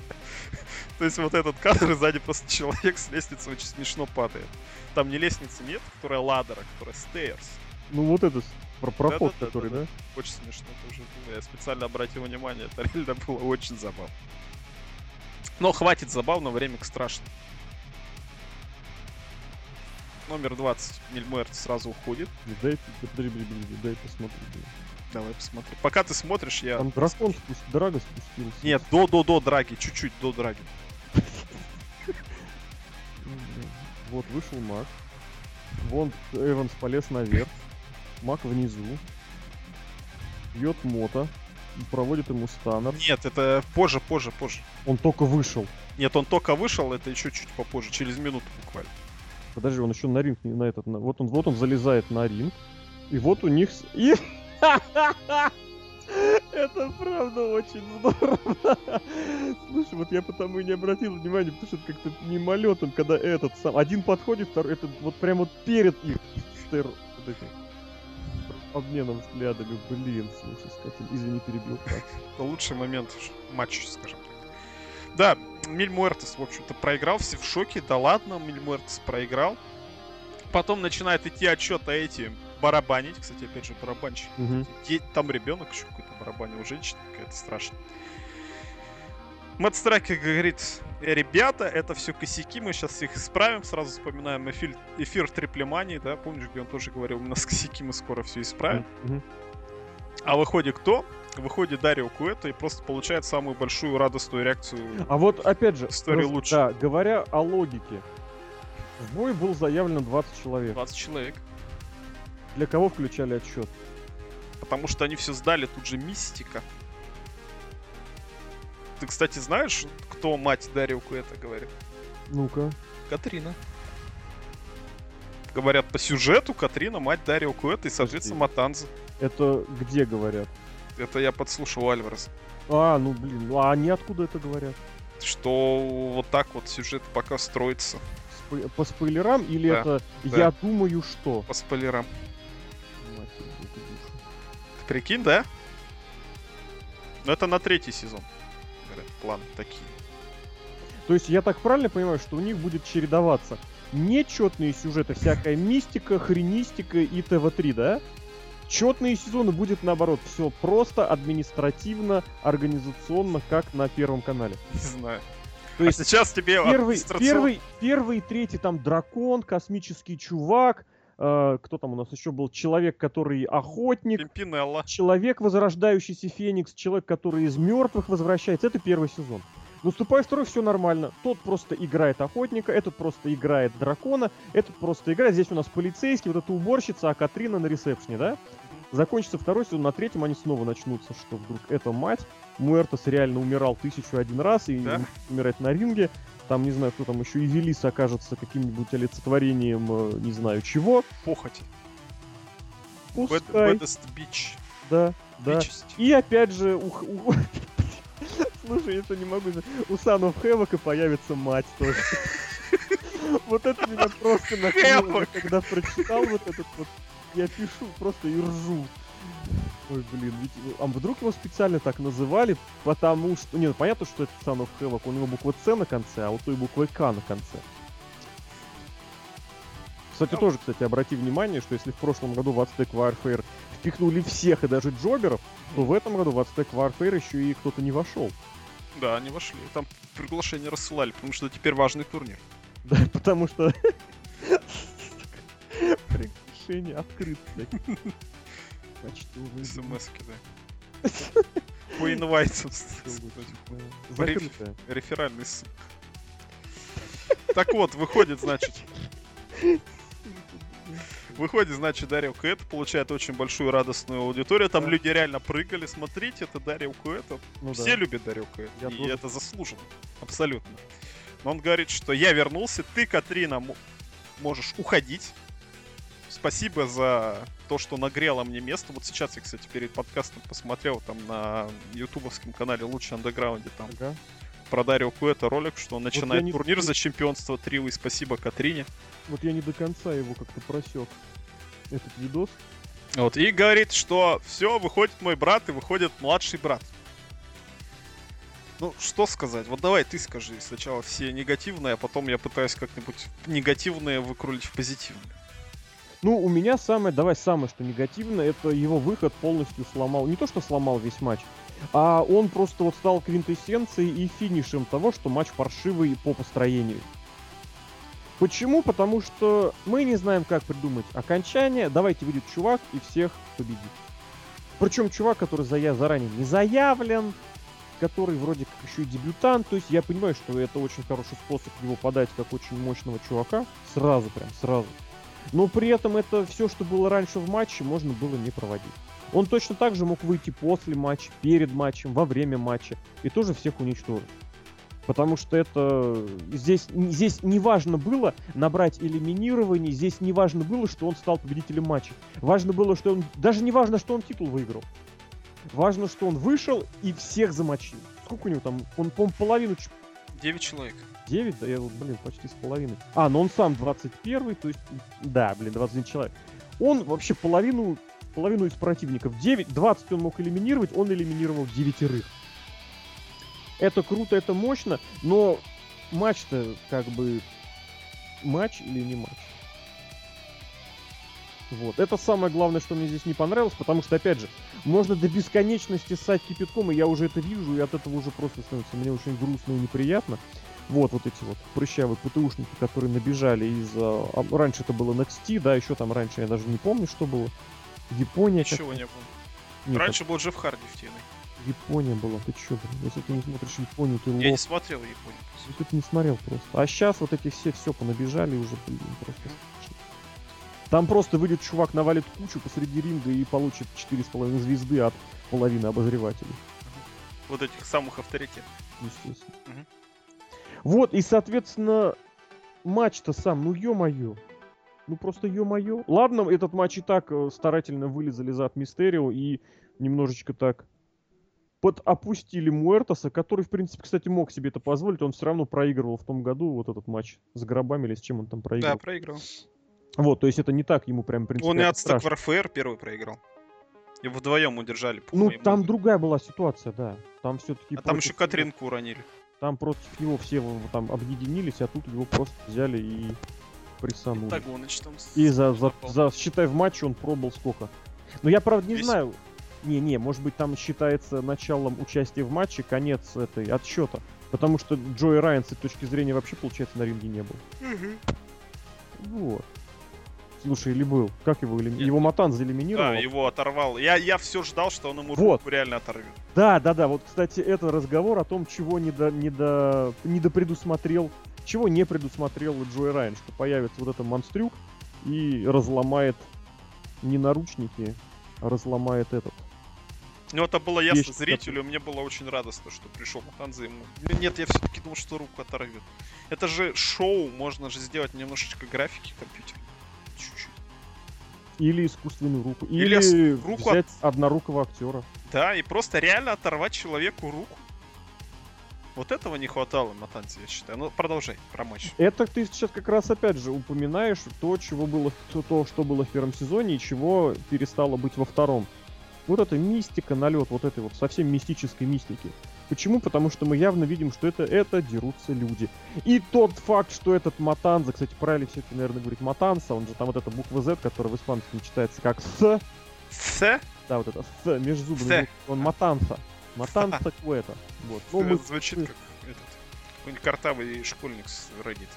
То есть вот этот кадр, и сзади просто человек с лестницы очень смешно падает. Там не лестницы нет, которая ladder, а которая stairs. Ну вот это про проход, Да-да-да-да-да. который, да? Очень смешно тоже было. Я специально обратил внимание, это реально было очень забавно. Но хватит забавно, время к страшному. Номер 20 Мильмер сразу уходит. Дай, дай посмотрю. блин. Давай посмотрим. Пока ты смотришь, я... Там дракон спуст... Драга спустился. Нет, до-до-до драги, чуть-чуть до драги. Вот вышел маг. Вон Эванс полез наверх. Маг внизу. Бьет мота. Проводит ему станнер. Нет, это позже, позже, позже. Он только вышел. Нет, он только вышел, это еще чуть попозже, через минуту буквально. Подожди, он еще на ринг не на этот. на- Вот он, вот он залезает на ринг. И вот у них. И... Это правда очень здорово. Слушай, вот я потому и не обратил внимания, потому что это как-то мимолетом, когда этот сам. Один подходит, второй, это вот прям вот перед их стер... вот этим обменом взглядами. Блин, слушай, скотин. Извини, перебил. Это лучший момент матча, скажем так. Да, Миль Муэртес, в общем-то, проиграл, все в шоке. Да ладно, Миль Муэртес проиграл. Потом начинает идти отчет, а эти барабанить. Кстати, опять же, барабанщик. Там ребенок еще какой-то барабанил, у женщины какая-то страшно. Мэтт Страйкер говорит, «Э, ребята, это все косяки, мы сейчас их исправим. Сразу вспоминаем эфир, эфир Триплемании, да, помнишь, где он тоже говорил, у нас косяки, мы скоро все исправим. Мгм. А выходит кто? Выходит Дарио Куэта и просто получает самую большую радостную реакцию. А вот опять же, История раз- лучше. Да, говоря о логике. В бой был заявлено 20 человек. 20 человек. Для кого включали отсчет? Потому что они все сдали, тут же мистика. Ты, кстати, знаешь, кто мать Дарио Куэта говорит? Ну-ка. Катрина. Говорят, по сюжету Катрина мать Дарио Куэта и, соответственно, Матанза. Это где говорят? Это я подслушал у Альвареса. А, ну блин, ну а они откуда это говорят? Что вот так вот сюжет пока строится Спой- По спойлерам или Да, это да. я думаю что? по спойлерам. Ты прикинь, да? Но это на третий сезон. Планы такие. То есть я так правильно понимаю, что у них будет чередоваться нечетные сюжеты, всякая мистика, хренистика и ТВ-3, да? Четные сезоны будет наоборот, все просто административно, организационно, как на Первом канале. Не знаю. То А есть сейчас тебе первый, администрацион- первый, первый, третий там дракон, космический чувак, э, кто там у нас еще был, человек, который охотник, Пимпинелла. человек, возрождающийся Феникс, человек, который из мертвых возвращается. Это первый сезон. Наступает второй, все нормально. Тот просто играет охотника, этот просто играет дракона, этот просто играет. Здесь у нас полицейский, вот эта уборщица, а Катрина на ресепшне, да? Закончится второй сезон, на третьем они снова начнутся, что вдруг это мать. Муэртос реально умирал тысячу один раз и Да? умирает на ринге. Там, не знаю, кто там еще, и Велис окажется каким-нибудь олицетворением, э, не знаю чего. Похоть. Пускай, Bad- Baddest bitch. да, да. Бичесть. И опять же, у, Х- у- Слушай, это не могу. У Санов Хэвока появится мать тоже. Вот это меня просто накрыло, когда прочитал вот этот вот. Я пишу просто и ржу. Ой, блин, ведь, а вдруг его специально так называли, потому что... Не, ну понятно, что это Son of Havoc, у него буква С на конце, а у той буквы К на конце. Кстати, тоже, кстати, обрати внимание, что если в прошлом году в Aztec Warfare впихнули всех и даже джоберов, то в этом году в Aztec Warfare еще и кто-то не вошел. Да, они вошли. Там приглашение рассылали, потому что теперь важный турнир. Да, потому что... Приглашение открыт, блядь. Почтовый СМС-ки, да. По инвайтам. Реферальный ссылка. Так вот, выходит, значит, Выходит, значит, Дарья Куэт получает очень большую радостную аудиторию. Там Да. люди реально прыгали. Смотрите, это Дарья Куэт. Ну Все да. любят Дарью Куэт. Я И тоже. это заслуженно. Абсолютно. Но он говорит, что я вернулся, ты, Катрина, мо- можешь уходить. Спасибо за то, что нагрела мне место. Вот сейчас я, кстати, перед подкастом посмотрел там на ютубовском канале Лучше Андеграунде там Ага. про Дарио Куэта ролик, что он начинает не- турнир за чемпионство Тривы. Спасибо Катрине. Вот я не до конца его как-то просек. Этот видос. Вот, и говорит, что все, выходит мой брат и выходит младший брат. Ну, что сказать? Вот давай ты скажи сначала все негативные, а потом я пытаюсь как-нибудь негативные выкрулить в позитивные. Ну, у меня самое, давай самое, что негативное, это его выход полностью сломал. Не то, что сломал весь матч, а он просто вот стал квинтэссенцией и финишем того, что матч паршивый по построению. Почему? Потому что мы не знаем, как придумать окончание. Давайте выйдет чувак и всех победит. Причем чувак, который зая заранее не заявлен, который вроде как еще и дебютант. То есть я понимаю, что это очень хороший способ его подать как очень мощного чувака. Сразу прям, сразу. Но при этом это все, что было раньше в матче, можно было не проводить. Он точно так же мог выйти после матча, перед матчем, во время матча и тоже всех уничтожить. Потому что это здесь, здесь не важно было набрать элиминирование, здесь не важно было, что он стал победителем матча. Важно было, что он... Даже не важно, что он титул выиграл. Важно, что он вышел и всех замочил. Сколько у него там? Он, по половину... ч- 9 человек. 9? Да я, блин, почти с половиной. А, но он сам 21 то есть... Да, блин, 21 человек. Он вообще половину, половину из противников. 9, 20 он мог элиминировать, он элиминировал девятерых. Это круто, это мощно, но матч-то как бы... Матч или не матч? Вот. Это самое главное, что мне здесь не понравилось, потому что, опять же, можно до бесконечности ссать кипятком, и я уже это вижу, и от этого уже просто становится мне очень грустно и неприятно. Вот, вот эти вот прыщавые ПТУшники, которые набежали из... а, а, раньше это было NXT, да, еще там раньше, я даже не помню, что было. Япония. Ничего не было. Нет, Раньше был Джефф Харди в TNA. Япония была. Ты чё, блин? Если ты не смотришь Японию, ты Я не лох. смотрел Японию. Если ты не смотрел просто. А сейчас вот эти все все понабежали уже, блин, просто. страшно. Там просто выйдет чувак, навалит кучу посреди ринга и получит 4,5 звезды от половины обозревателей. Вот этих самых авторитетов. естественно. Мгм. Вот, и, соответственно, матч-то сам, ну ё-моё. Ну просто ё-моё. Ладно, этот матч и так э, старательно вылезали за от Мистерио и немножечко так под опустили Муэртоса, который, в принципе, кстати, мог себе это позволить. Он все равно проигрывал в том году вот этот матч с гробами или с чем он там Да, проиграл. проиграл. Вот, то есть это не так ему прям, принципе, Он и от страшно. Warfare первый проиграл. И вдвоем удержали. Пума Ну, там другая была ситуация, да. Там все-таки... А там еще Катринку уронили. Там против него все там объединились, а тут его просто взяли и там. с- И за, за, за, считай, в матче он пробыл сколько? Ну, я, правда, не Весь? знаю. Не-не, может быть, там считается началом участия в матче конец этой отсчета. Потому что Джои Райан с этой точки зрения вообще, получается, на ринге не был. Вот. Слушай, или был. Как его элими... Его Матанза элиминировал? Да, его оторвал. Я, я все ждал, что он ему Вот. руку реально оторвет. Да, да, да. Вот, кстати, это разговор о том, чего не до, не до, не до предусмотрел, чего не предусмотрел Джой Райан, что появится вот этот монстрюк и разломает не наручники, а разломает этот. Ну, это было ясно Вещь, зрителю, мне было очень радостно, что пришел Матанза ему. Ну, Нет, я все-таки думал, что руку оторвет. Это же шоу, можно же сделать немножечко графики компьютера. Или искусственную руку. Или Или, руку взять однорукого актера. Да, и просто реально оторвать человеку руку. Вот этого не хватало Матанзе, я считаю. Ну, продолжай про матч. Это ты сейчас как раз опять же упоминаешь то, чего было, то, то, что было в первом сезоне и чего перестало быть во втором. Вот эта мистика, налет вот этой вот совсем мистической мистики. Почему? Потому что мы явно видим, что это, это дерутся люди. И тот факт, что этот Матанза, кстати, правильно все это, наверное, говорить Матанса, он же там вот эта буква Z, которая в испанском читается как С, С? да, вот это С, С. зубами, он Матанса. Матанса Куэта. Вот. Ну, мы Звучит как этот. Какой-нибудь картавый школьник с Reddit.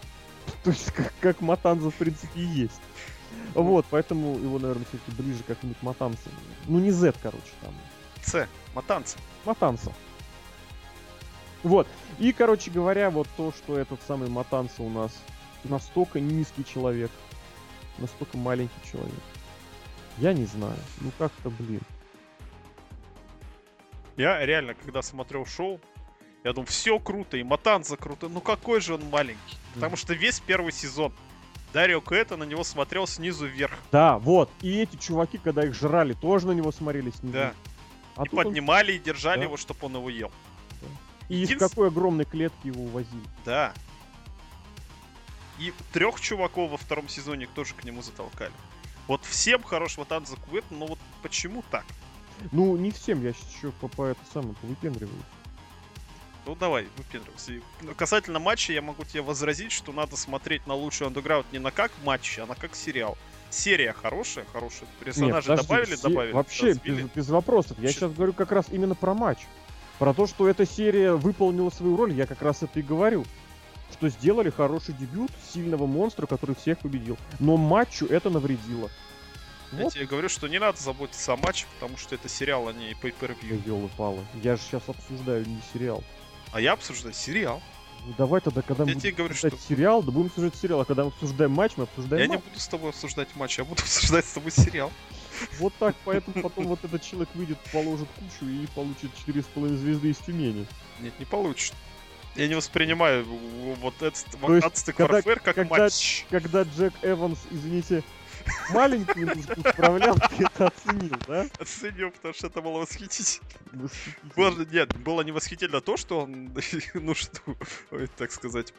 То есть как, как Матанза в принципе и есть. Вот, поэтому его, наверное, все-таки ближе как-нибудь Матанса. Ну не Z, короче, там. С. Матанца. Матанса. Вот. И, короче говоря, вот то, что этот самый Матанса у нас настолько низкий человек, настолько маленький человек. Я не знаю. Ну как-то, блин. Я реально, когда смотрел шоу, я думал, все круто, и Матанза круто. Ну какой же он маленький. Потому что весь первый сезон Дарио Кэта на него смотрел снизу вверх. Да, вот. И эти чуваки, когда их жрали, тоже на него смотрели снизу. Да. А и тут он- поднимали и держали Да. его, чтобы он его ел. И из единственное- какой огромной клетки его увозили. Да. И трех чуваков во втором сезоне тоже к нему затолкали. Вот всем хорошего танца Куэт, но вот почему так? Ну, не всем, я сейчас еще по, по это самое повыпендриваю. Ну давай, выпендривайся. Касательно матча, я могу тебе возразить, что надо смотреть на лучший андеграунд не на как матч, а на как сериал. Серия хорошая, хорошая. Персонажи подожди, добавили, все- добавили. Вообще, без, без вопросов. Я Вообще. сейчас говорю как раз именно про матч. Про то, что эта серия выполнила свою роль, я как раз это и говорю. Что сделали хороший дебют сильного монстра, который всех победил. Но матчу это навредило. Я Вот тебе говорю, что не надо заботиться о матче, потому что это сериал, а не pay per view палы. Я же сейчас обсуждаю не сериал. А я обсуждаю сериал. Ну давай тогда, когда мы Я будем тебе говорю, обсуждать что- сериал, да будем обсуждать сериал. А когда мы обсуждаем матч, мы обсуждаем Я не матч. буду с тобой обсуждать матч, я буду обсуждать с тобой сериал. Вот так, поэтому потом вот этот человек выйдет, положит кучу и получит 4,5 звезды из Тюмени. Нет, не получится. Я не воспринимаю вот этот То есть, когда- Warfare как когда- матч. Когда Джек Эванс, извините, маленькую нужку справлял, ты это оценил, да? Оценил, потому что это было восхитительно. Восхитительно. Было- нет, было не восхитительно то, что он, ну ой, так сказать,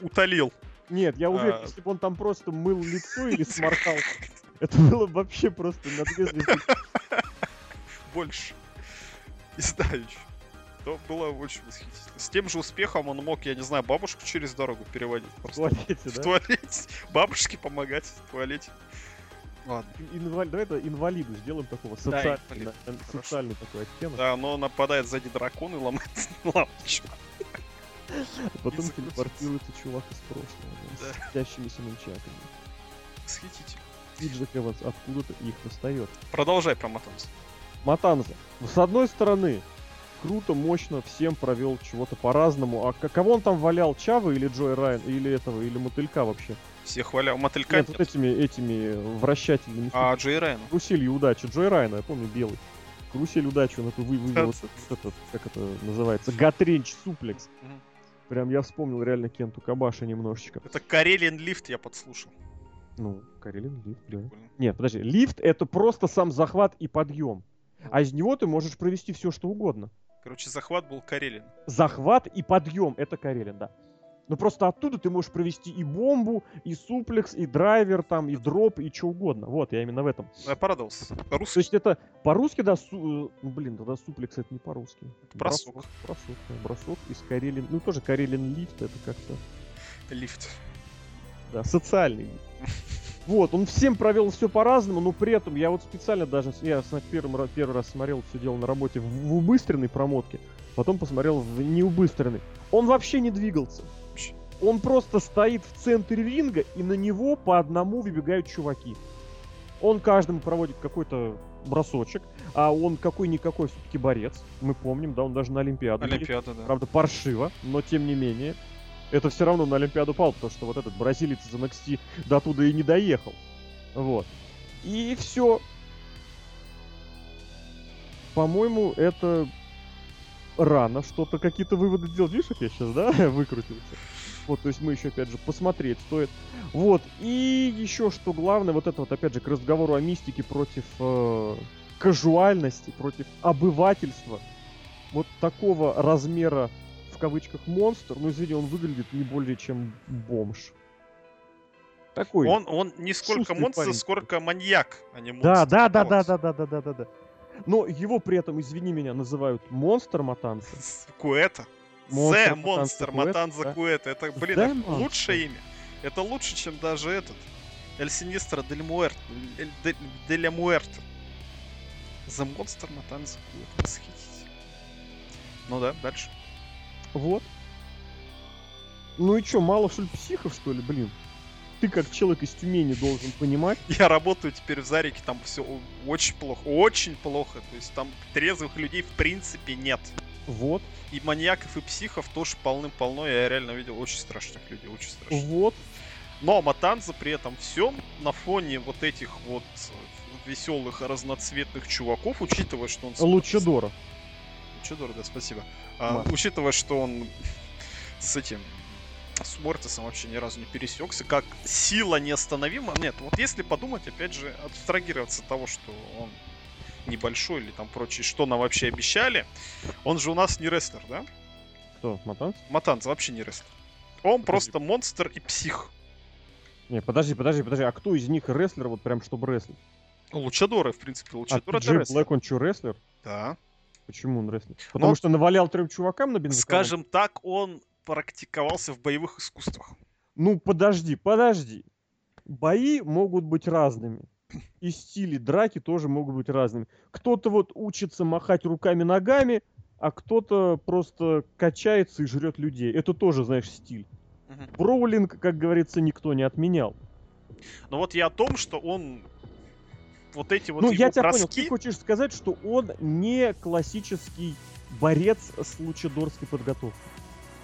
утолил. Нет, я уверен, А. если бы он там просто мыл лицо или сморкал, это было бы вообще просто на две звезды. больше. Знаю чё. То было очень восхитительно. С тем же успехом он мог, я не знаю, бабушку через дорогу переводить. в Просто туалете, в да? туалете. Бабушке помогать в туалете. Ладно. Инвалид, давай это инвалиду сделаем такого социального, да, социальный такой оттенок. Да, но нападает сзади дракон и ломает лампочку. Потом Язык телепортируется чувак из прошлого, да, с светящимися нунчаками. Восхитительно. И Джек Эванс откуда-то их достает. Продолжай про Матанс. Матанза. С одной стороны, круто, мощно, всем провел чего-то по-разному. А кого он там валял? Чава или Джой Райан? Или этого, или мотылька вообще? Всех хвалял. Мотылька Нет, вот этими, этими вращательными. А Джей Райан. Каруселью удачи. Джой Райана, я помню, белый. Карусель удачи, он вы, вывел, вот этот, как это называется, Гатренч суплекс. Прям я вспомнил реально Кенту Кабаша немножечко. Это Карелиан Лифт я подслушал. Ну, Карелин лифт, да. Нет, подожди, лифт это просто сам захват и подъем. А из него ты можешь провести все, что угодно. Короче, захват был Карелин. захват и подъем. Это Карелин, да. Но просто оттуда ты можешь провести и бомбу, и суплекс, и драйвер, там, и дроп, и что угодно. Вот, я именно в этом. Я порадовался. То есть это по-русски, да, су- э, ну, блин, тогда суплекс это не по-русски. Бросок. Бросок, да, бросок из Карелин. Ну, тоже Карелин лифт, это как-то, Лифт. да, социальный лифт. Вот, он всем провел все по-разному, но при этом я вот специально даже, я первым, первый раз смотрел все дело на работе в, в убыстренной промотке, потом посмотрел в неубыстренной. Он вообще не двигался. Он просто стоит в центре ринга, и на него по одному выбегают чуваки. Он каждому проводит какой-то бросочек, а он какой-никакой все-таки борец. Мы помним, да, он даже на Олимпиаду. Олимпиада, да. Правда, паршиво, но тем не менее. Это все равно на Олимпиаду пал, потому что вот этот бразилец из NXT до туда и не доехал. Вот. И все. По-моему, это рано что-то, какие-то выводы делать. Видишь, как я сейчас, да, выкрутился? Вот, то есть мы еще, опять же, посмотреть стоит. Вот, и еще что главное, вот это вот, опять же, к разговору о мистике против э, казуальности, против обывательства. Вот такого размера, в кавычках, монстр, ну, извини, он выглядит не более чем бомж. Такой. Он, он не сколько монстр, парень. сколько маньяк, а не монстр. Да, да, да, да, да, да, да, да, да, да. Но его при этом, извини меня, называют монстр Матанца. С- Куэта. Монстр The Monster Матанза да. Куэта. Это, блин, The это лучшее имя. Это лучше, чем даже этот. Эль Синистра Дель Муэрт. Эль Деля Муэрта. The Monster Матанза Куэта. Восхитительно. Ну да, дальше. Вот. Ну и чё, мало что ли психов, что ли, блин? Ты как человек из Тюмени должен понимать. Я работаю теперь в Зарике, там все очень плохо. Очень плохо. То есть там трезвых людей в принципе нет. Вот, И маньяков, и психов тоже полным-полно. Я реально видел очень страшных людей, очень страшных. вот. Но Матанза при этом всем на фоне вот этих вот веселых разноцветных чуваков, учитывая, что он... Лучедора. Лучидор, да, спасибо. А, учитывая, что он с этим с Мортисом вообще ни разу не пересекся, как сила неостановима. Нет, вот если подумать, опять же, абстрагироваться от того, что он небольшой или там прочее, что нам вообще обещали, он же у нас не рестлер, да? Кто, Матанза? Матанза вообще не рестлер. Он просто монстр и псих. Не, подожди, подожди, подожди. А кто из них рестлер, вот прям чтобы рестлер? Ну, Лучадоры, в принципе, А Лучадор это Джей рестлер. Блэк, он что, рестлер? Да. Почему он рестлер? Потому что навалял трем чувакам на бензоколонке? Скажем так, он практиковался в боевых искусствах. Ну, подожди, подожди. Бои могут быть разными. И стили драки тоже могут быть разными. Кто-то вот учится махать руками-ногами, а кто-то просто качается и жрет людей. Это тоже, знаешь, стиль. Мгм. Броулинг, как говорится, никто не отменял. Но вот я о том, что он вот эти вот ну, я тебя понял. броски, Ты хочешь сказать, что он не классический борец с лучедорской подготовкой.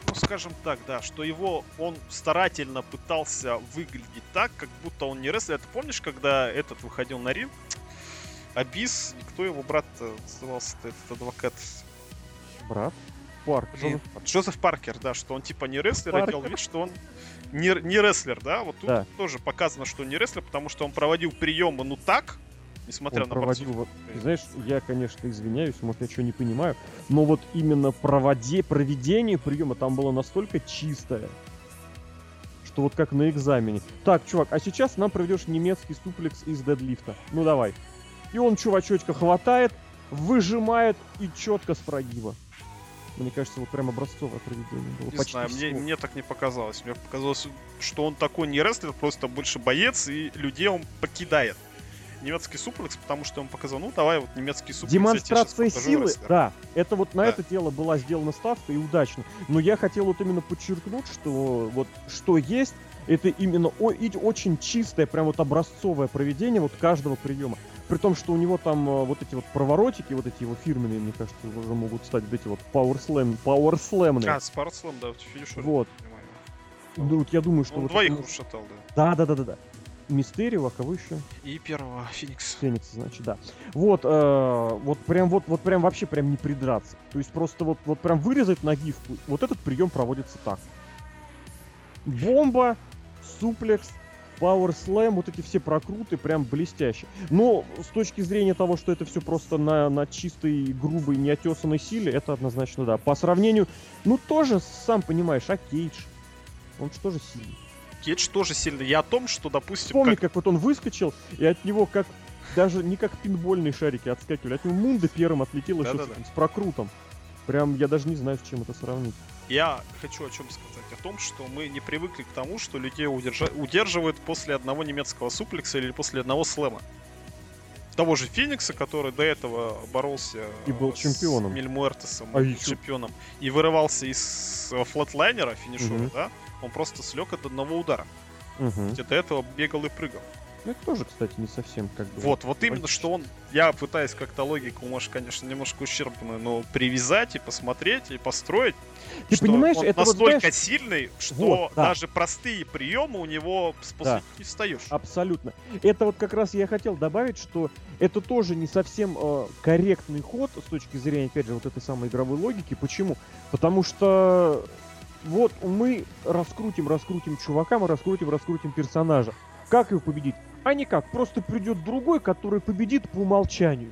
Ну, скажем так, да, что его он старательно пытался выглядеть так, как будто он не рестлер. Ты помнишь, когда этот выходил на ринг? Абисс, кто его брат назывался этот адвокат? Брат? Парк. Блин, Джозеф Парк. Джозеф Паркер, да, что он типа не рестлер, а Паркер. делал вид, что он не, не рестлер, да? Вот тут Да. тоже показано, что он не рестлер, потому что он проводил приемы, ну так, несмотря Он на проводил, вот, знаешь, я, конечно, извиняюсь, может, я что не понимаю, но вот именно проводе, проведение приема там было настолько чистое, что вот как на экзамене. Так, чувак, а сейчас нам проведешь немецкий суплекс из дедлифта. Ну давай. И он чувачочка хватает, выжимает и четко с прогиба. Мне кажется, вот прям образцовое проведение было. Не Почти знаю, мне, мне так не показалось. Мне показалось, что он такой не рестлер, просто больше боец, и людей он покидает. Немецкий суплекс, потому что он показал, ну давай вот немецкий суплекс. Демонстрация силы, рестлера». да, это вот на Да. это дело была сделана ставка и удачно. Но я хотел вот именно подчеркнуть, что вот что есть, это именно очень чистое, прям вот образцовое проведение вот каждого приема. При том, что у него там э, вот эти вот проворотики, вот эти его фирменные, мне кажется, уже могут стать вот эти вот Power Slam. А, Спортслэм, да, финишер. Вот. Ну, вот я думаю, что Он вот двоих это- ушатал, да. Да, да, да, да, да. Мистерио, а кого еще? И первого Феникс. Феникс, значит, да. Вот, э, вот прям, вот, вот прям вообще прям не придраться. То есть просто вот, вот прям вырезать на гифку. Вот этот прием проводится так. Бомба, суплекс, Power Slam, вот эти все прокруты прям блестяще. Но с точки зрения того, что это все просто на, на чистой, грубой, неотесанной силе, это однозначно да. По сравнению, ну тоже, сам понимаешь, а Кейдж, он же тоже сильный. Кейдж тоже сильный. Я о том, что, допустим, Вспомни, как... как... вот он выскочил, и от него как даже не как пинбольные шарики отскакивали, от него Мунда первым отлетел еще с, Да-да-да. этим, с прокрутом. Прям я даже не знаю, с чем это сравнить. Я хочу о чем сказать. О том, что мы не привыкли к тому, что людей удержа- удерживают после одного немецкого суплекса или после одного слэма. Того же Феникса, который до этого боролся И был э, чемпионом. с Мельмуэртесом, А чемпионом, и вырывался из флотлайнера финишера, Мгм. да? Он просто слег от одного удара. Мгм. Хотя до этого бегал и прыгал. Ну, это тоже, кстати, не совсем как бы... Вот, вот именно, что он... Я пытаюсь как-то логику, может, конечно, немножко ущербную, но привязать и посмотреть, и построить. Ты что понимаешь, он это вот, настолько знаешь, сильный, что Вот, да. даже простые приемы у него после Да. не встаешь. Абсолютно. Это вот как раз я хотел добавить, что это тоже не совсем э, корректный ход с точки зрения, опять же, вот этой самой игровой логики. Почему? Потому что вот мы раскрутим, раскрутим чувака, мы раскрутим, раскрутим персонажа. Как его победить? А никак. Просто придет другой, который победит по умолчанию.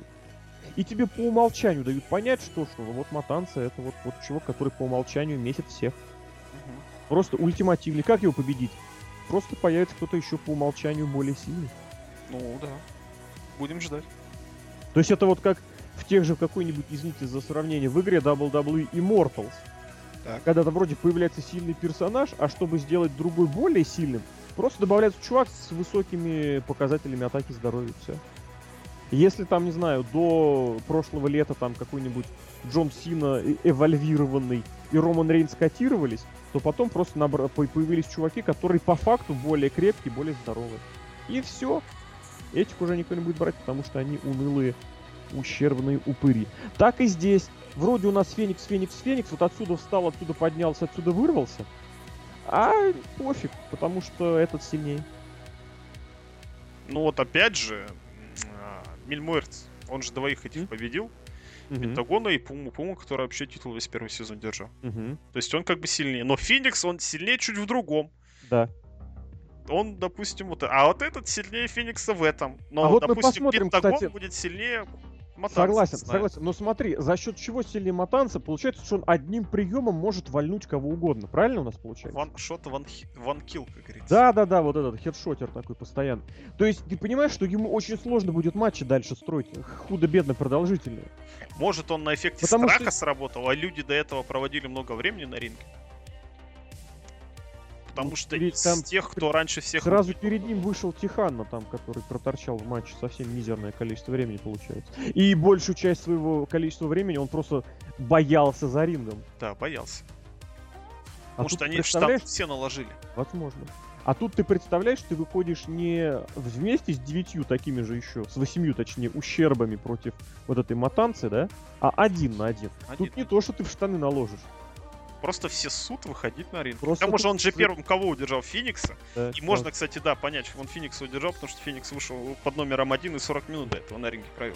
И тебе по умолчанию дают понять, что, что вот Матанца это вот, вот чувак, который по умолчанию месяц всех. Просто ультимативный. Как его победить? Просто появится кто-то еще по умолчанию более сильный. Ну да. Будем ждать. То есть это вот как в тех же в какой-нибудь, извините за сравнение, в игре WWE Immortals. Так. Когда там вроде появляется сильный персонаж, а чтобы сделать другой более сильным, просто добавляется чувак с высокими показателями атаки здоровья, все. Если там, не знаю, до прошлого лета там какой-нибудь Джон Сина э- эвольвированный и Роман Рейнс котировались, то потом просто набра- по- появились чуваки, которые по факту более крепкие, более здоровые. И все. Этих уже никто не будет брать, потому что они унылые, ущербные упыри. Так и здесь. Вроде у нас Феникс, Феникс, Феникс, вот отсюда встал, отсюда поднялся, отсюда вырвался. А пофиг, потому что этот сильнее. Ну вот опять же, а, Мильмуэрц, он же двоих этих М? победил. Мгм, Пентагона и Пуму. Пуму, который вообще титул весь первый сезон держал. мгм, То есть он как бы сильнее. Но Феникс, он сильнее чуть в другом. Да. Он, допустим, вот... А вот этот сильнее Феникса в этом. Но, А вот допустим, Пентагон кстати. будет сильнее Матанца, Согласен, знаю. согласен. Но смотри, за счет чего сильнее Матанца, получается, что он одним приемом может вальнуть кого угодно. Правильно у нас получается? Ван шот, ван, ван килл, как говорится. Да, да, да, вот этот хедшотер такой постоянно. То есть ты понимаешь, что ему очень сложно будет матчи дальше строить, худо-бедно продолжительные. Может, он на эффекте Потому страха что- сработал, а люди до этого проводили много времени на ринге. Потому что ведь из там тех, кто раньше всех... Сразу убил, перед ним вышел Тиханна, там, который проторчал в матче совсем мизерное количество времени, получается. И большую часть своего количества времени он просто боялся за рингом. Да, боялся. А что они представляешь, штат все наложили. Возможно. А тут ты представляешь, ты выходишь не вместе с девятью такими же еще, с восемью, точнее, ущербами против вот этой матанцы, да? А один на один. Один. Тут не то, что ты в штаны наложишь. Просто все суд выходить на ринг. Просто К тому же он же первым кого удержал? Феникса. да, И можно, кстати, да, понять, он Феникса удержал, потому что Феникс вышел под номером один и 40 минут до этого на ринге провел.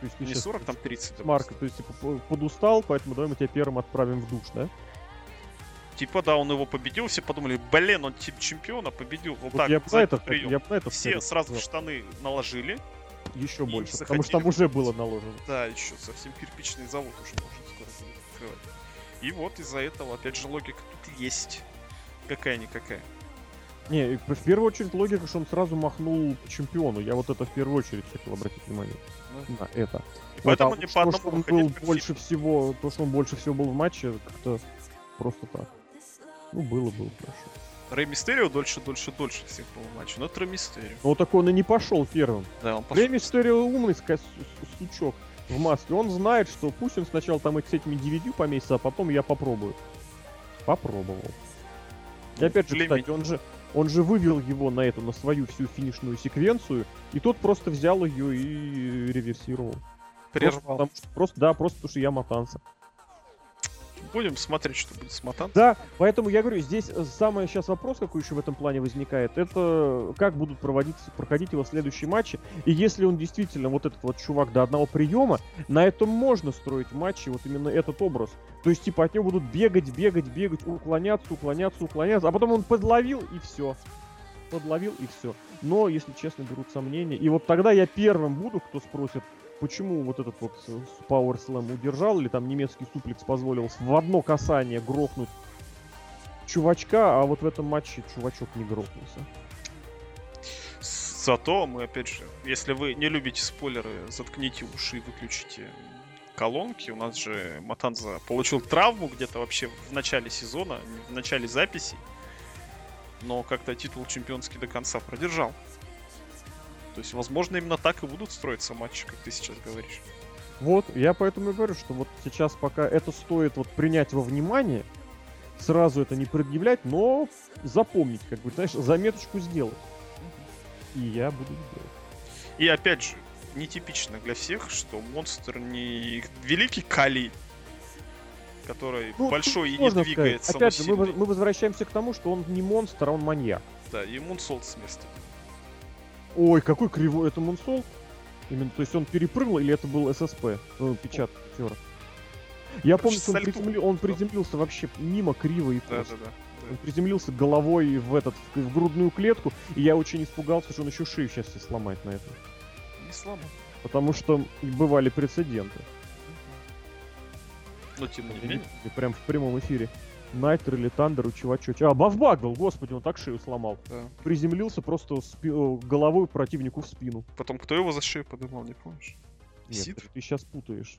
То есть Не щас 40, там 30. с Марка, то есть типа по- подустал, поэтому давай мы тебя первым отправим в душ, да? Типа, да, он его победил, все подумали, блин, он тип чемпиона победил. Вот, Вот так, я задний это, прием. я это Все сразу в штаны наложили. еще больше, потому что там уже было наложено. Да, еще совсем кирпичный завод уже можно скоро открывать. И вот из-за этого, опять же, логика тут есть. Какая-никакая. Не, и в первую очередь логика, что он сразу махнул по чемпиону. Я вот это в первую очередь хотел обратить внимание Ну, на это. Поэтому Вот, а не по одному что он был больше всего, то, что он больше всего был в матче, как-то просто так. Ну, было, было хорошо. Рэй Мистерио дольше, дольше, дольше всех был в матче. Но это Рэй Мистерио. Но вот так он и не пошел первым. Да, он пошел. Рэй Мистерио умный сучок в маске. Он знает, что пусть он сначала там с этими DVD помесится, а потом я попробую. Попробовал. И опять же, кстати, он же, он же вывел его на эту, на свою всю финишную секвенцию, и тот просто взял ее и реверсировал. Просто, Прервал. потому что- просто, да, просто потому что я матанца. Будем смотреть, что будет с Матан. Да, поэтому я говорю, здесь самый сейчас вопрос, какой еще в этом плане возникает, это как будут проводиться, проходить его следующие матчи. И если он действительно вот этот вот чувак до одного приема, на этом можно строить матчи, вот именно этот образ. То есть, типа, от него будут бегать, бегать, бегать, уклоняться, уклоняться, уклоняться, а потом он подловил и все. Подловил и все. Но, если честно, берут сомнения. И вот тогда я первым буду, кто спросит, почему вот этот вот э, Power Slam удержал, или там немецкий суплекс позволил в одно касание грохнуть чувачка, а вот в этом матче чувачок не грохнулся. Зато мы, опять же, если вы не любите спойлеры, заткните уши и выключите колонки. У нас же Матанза получил травму где-то вообще в начале сезона, в начале записи. Но как-то титул чемпионский до конца продержал. То есть, возможно, именно так и будут строиться матчи, как ты сейчас говоришь. Вот, я поэтому и говорю, что вот сейчас пока это стоит вот принять во внимание, сразу это не предъявлять, но запомнить, как бы, знаешь, заметочку сделать. И я буду делать. И опять же, нетипично для всех, что монстр не великий Кали, который Ну, большой и не двигается. Опять же, мы, мы возвращаемся к тому, что он не монстр, а он маньяк. Да, и Мунсолт с места. Ой, какой кривой это Мунсол. Именно, то есть он перепрыгнул или это был ССП, ну, печатка актера. Я помню, что он, приземли- он приземлился вообще мимо криво и Да, косо. да, да. Он приземлился головой в этот в, в грудную клетку, и я очень испугался, что он еще шею сейчас себе сломает на этом. Не слабо. Потому что бывали прецеденты. Но тем не менее. И Прям в прямом эфире. Найтер или Тандер у чувачочка. А, Бафбак был, господи, он так шею сломал. Да. Приземлился просто спи- э, головой противнику в спину. Потом кто его за шею подымал, не помнишь? Нет, Сид? ты сейчас путаешь.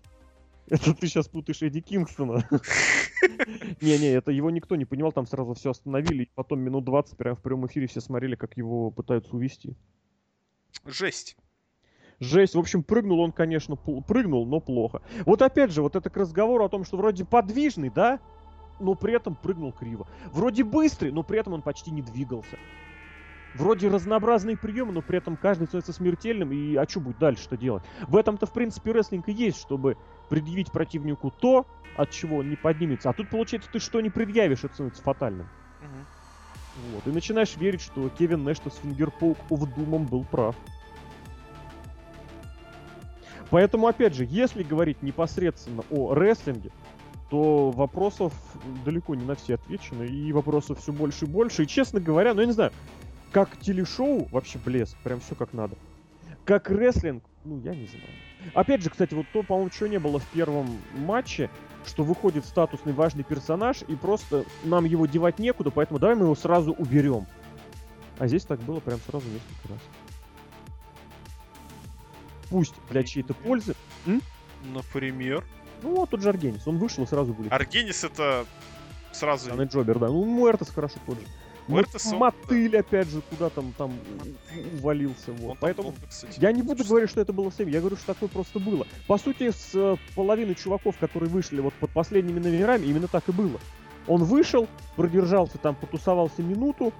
Это ты сейчас путаешь Эдди Кингстона. Не-не, это его никто не понимал, там сразу все остановили, и потом минут 20 прямо в прямом эфире все смотрели, как его пытаются увести. Жесть. Жесть, в общем, прыгнул он, конечно, прыгнул, но плохо. Вот опять же, вот это к разговору о том, что вроде подвижный, да, но при этом прыгнул криво. Вроде быстрый, но при этом он почти не двигался. Вроде разнообразные приемы, но при этом каждый становится смертельным, и а что будет дальше что делать? В этом-то, в принципе, рестлинг и есть, чтобы предъявить противнику то, от чего он не поднимется. А тут, получается, ты что не предъявишь, это становится фатальным. Мгм. Вот. И начинаешь верить, что Кевин Нэш-то с Фингерпоук of Думом был прав. Поэтому, опять же, если говорить непосредственно о рестлинге, то вопросов далеко не на все отвечены, и вопросов все больше и больше. И, честно говоря, ну я не знаю, как телешоу вообще блеск, прям все как надо. Как рестлинг, ну я не знаю. Опять же, кстати, вот то, по-моему, чего не было в первом матче, что выходит статусный важный персонаж, и просто нам его девать некуда, поэтому давай мы его сразу уберем. А здесь так было прям сразу несколько раз. Пусть для чьей-то пользы. Например. Ну, вот тот же Аргенис, он вышел и сразу будет. Аргенис это сразу... Саный Джобер, да. Ну, Муэртес хорошо тот же. Муэртес, М- он- Мотыль, опять же, куда там, там увалился. Он Вот. там Поэтому долго, кстати, я не буду что- говорить, что это было всем. Я говорю, что такое просто было. По сути, с э, половины чуваков, которые вышли вот под последними номерами, именно так и было. Он вышел, продержался там, потусовался минуту,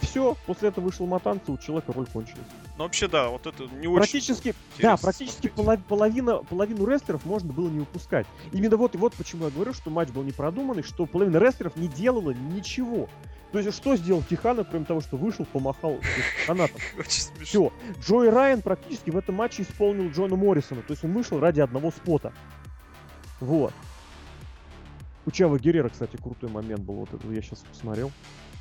все, после этого вышел Матанца, у человека роль кончилась. Ну вообще да, вот это не очень... Практически, да, интересно практически полов- половина, половину рестлеров можно было не выпускать. Именно вот, и вот почему я говорю, что матч был не продуманный, что половина рестлеров не делала ничего. То есть, что сделал Тихана, кроме того, что вышел, помахал? Очень смешно. Все. Джой Райан практически в этом матче исполнил Джона Моррисона. То есть он вышел ради одного спота. Вот. У Чава Геррера, кстати, крутой момент был. Вот это я сейчас посмотрел.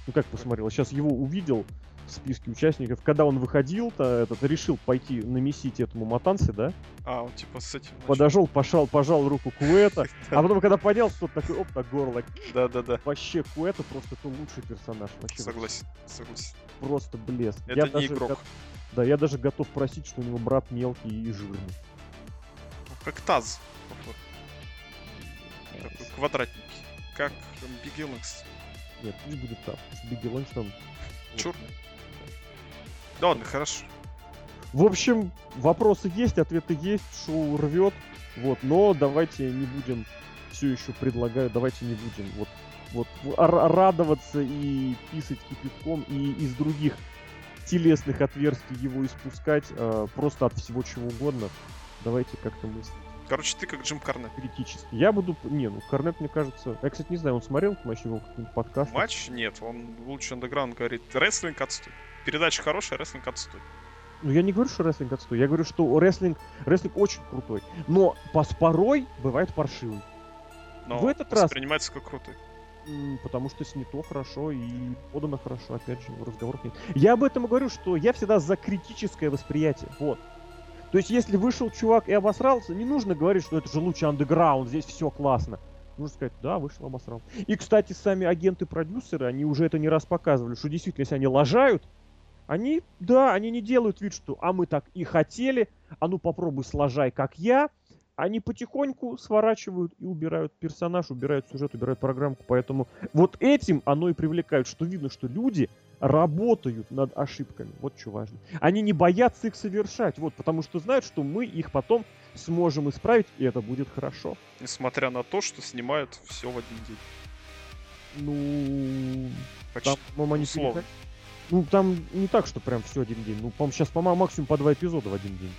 Ну как посмотрел? Сейчас его увидел в списке участников. Когда он выходил-то, этот решил пойти намесить этому Матансе, да? А, он типа с этим... начал. Подошел, пошел, пожал руку Куэта. А потом, когда поднялся, тот такой, оп, так горло. Да-да-да. Вообще, Куэта просто это лучший персонаж. Вообще, Согласен, согласен. просто блеск. Это Я не даже игрок. го- Да, я даже готов просить, что у него брат мелкий и жирный. Как таз. Такой квадратненький. Как Лэнгс. Нет, пусть будет так. Пусть Бигги Лэнч там... Чёрный. Да ладно, хорошо. В общем, вопросы есть, ответы есть, шоу рвет. Вот, но давайте не будем все еще предлагаю, давайте не будем вот вот радоваться и писать кипятком и из других телесных отверстий его испускать э, просто от всего чего угодно. Давайте как-то мыслить Короче, ты как Джим Карнет. критически. Я буду... Не, ну Корнет, мне кажется... Я, кстати, не знаю, он смотрел матч его какой-нибудь подкаст? Матч? Нет, он лучше андеграунд говорит. Рестлинг отстой. Передача хорошая, рестлинг отстой. Ну, я не говорю, что рестлинг отстой. Я говорю, что рестлинг, рестлинг очень крутой. Но порой бывает паршивый. Но В этот раз- воспринимается как крутой. Потому что снято хорошо и подано хорошо, опять же, разговоров нет. Я об этом и говорю, что я всегда за критическое восприятие. Вот. То есть, если вышел чувак и обосрался, не нужно говорить, что это же лучший андеграунд, здесь все классно. Нужно сказать, да, вышел, обосрал. И, кстати, сами агенты-продюсеры, они уже это не раз показывали, что действительно, если они лажают, они, да, они не делают вид, что а мы так и хотели, а ну попробуй сложай, как я. Они потихоньку сворачивают и убирают персонаж, убирают сюжет, убирают программку. Поэтому вот этим оно и привлекает, что видно, что люди работают над ошибками. Вот что важно. Они не боятся их совершать, вот, потому что знают, что мы их потом сможем исправить, и это будет хорошо. Несмотря на то, что снимают все в один день. Ну, Почти. там, по-моему, они условно. Ну, там не так, что прям все один день. Ну, по-моему, сейчас, по-моему, максимум по два эпизода в один день.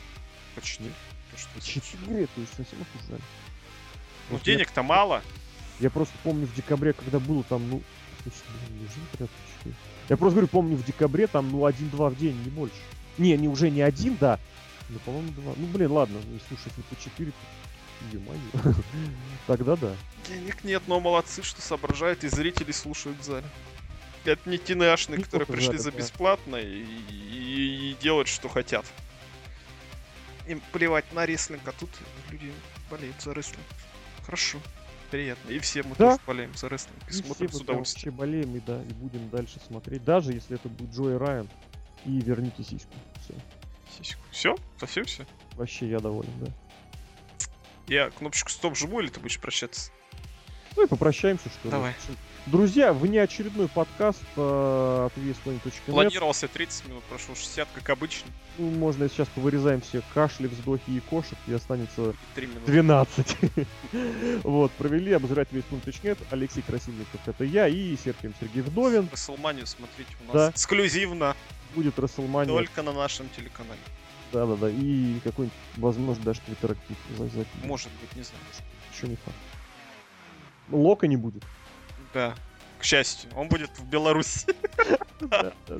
Почти. Четыре, то есть совсем обсуждали. Ну, денег-то мало. Я просто помню в декабре, когда было там, ну, слушай, блин, неужели порядка четыре? Я просто говорю, помню в декабре там, ну, один-два в день, не больше. Не, не уже не один, да. Ну, по-моему, два. Ну, блин, ладно, ну, слушай, если по четыре, то... Ё-моё. Тогда да. Денег нет, но молодцы, что соображают и зрители слушают в зале. Это не тинешные, Не которые пришли за бесплатно и, и- и делают, что хотят. Им плевать на рестлинг, а тут люди болеют за рестлинг. Хорошо, приятно. И все мы Да. тоже болеем за рестлинг и И все смотрим с мы прям удовольствием. вообще болеем, и да, и будем дальше смотреть. Даже если это будет Джой Райан. И верните сиську. Все. Все? Совсем все? Вообще я доволен, да. Я кнопочку стоп жму или ты будешь прощаться? Ну и попрощаемся, что ли. Давай. Друзья, внеочередной подкаст э, от VSPlanet.net. Планировался 30 минут, прошло 60, как обычно. Ну, можно сейчас повырезаем все кашли, вздохи и кошек, и останется 3 минуты. 12. вот, провели обозреватель VSPlanet.net, Алексей Красильников, это я, и Сергей Сергей Вдовин. Расселманию смотрите у нас Да. эксклюзивно, Будет Расселмания. только на нашем телеканале. Да-да-да, и какой-нибудь, возможно, даже интерактив. Может быть, не знаю. Еще не факт. Лока не будет. Да, к счастью, он будет в Беларуси. Да, да, да.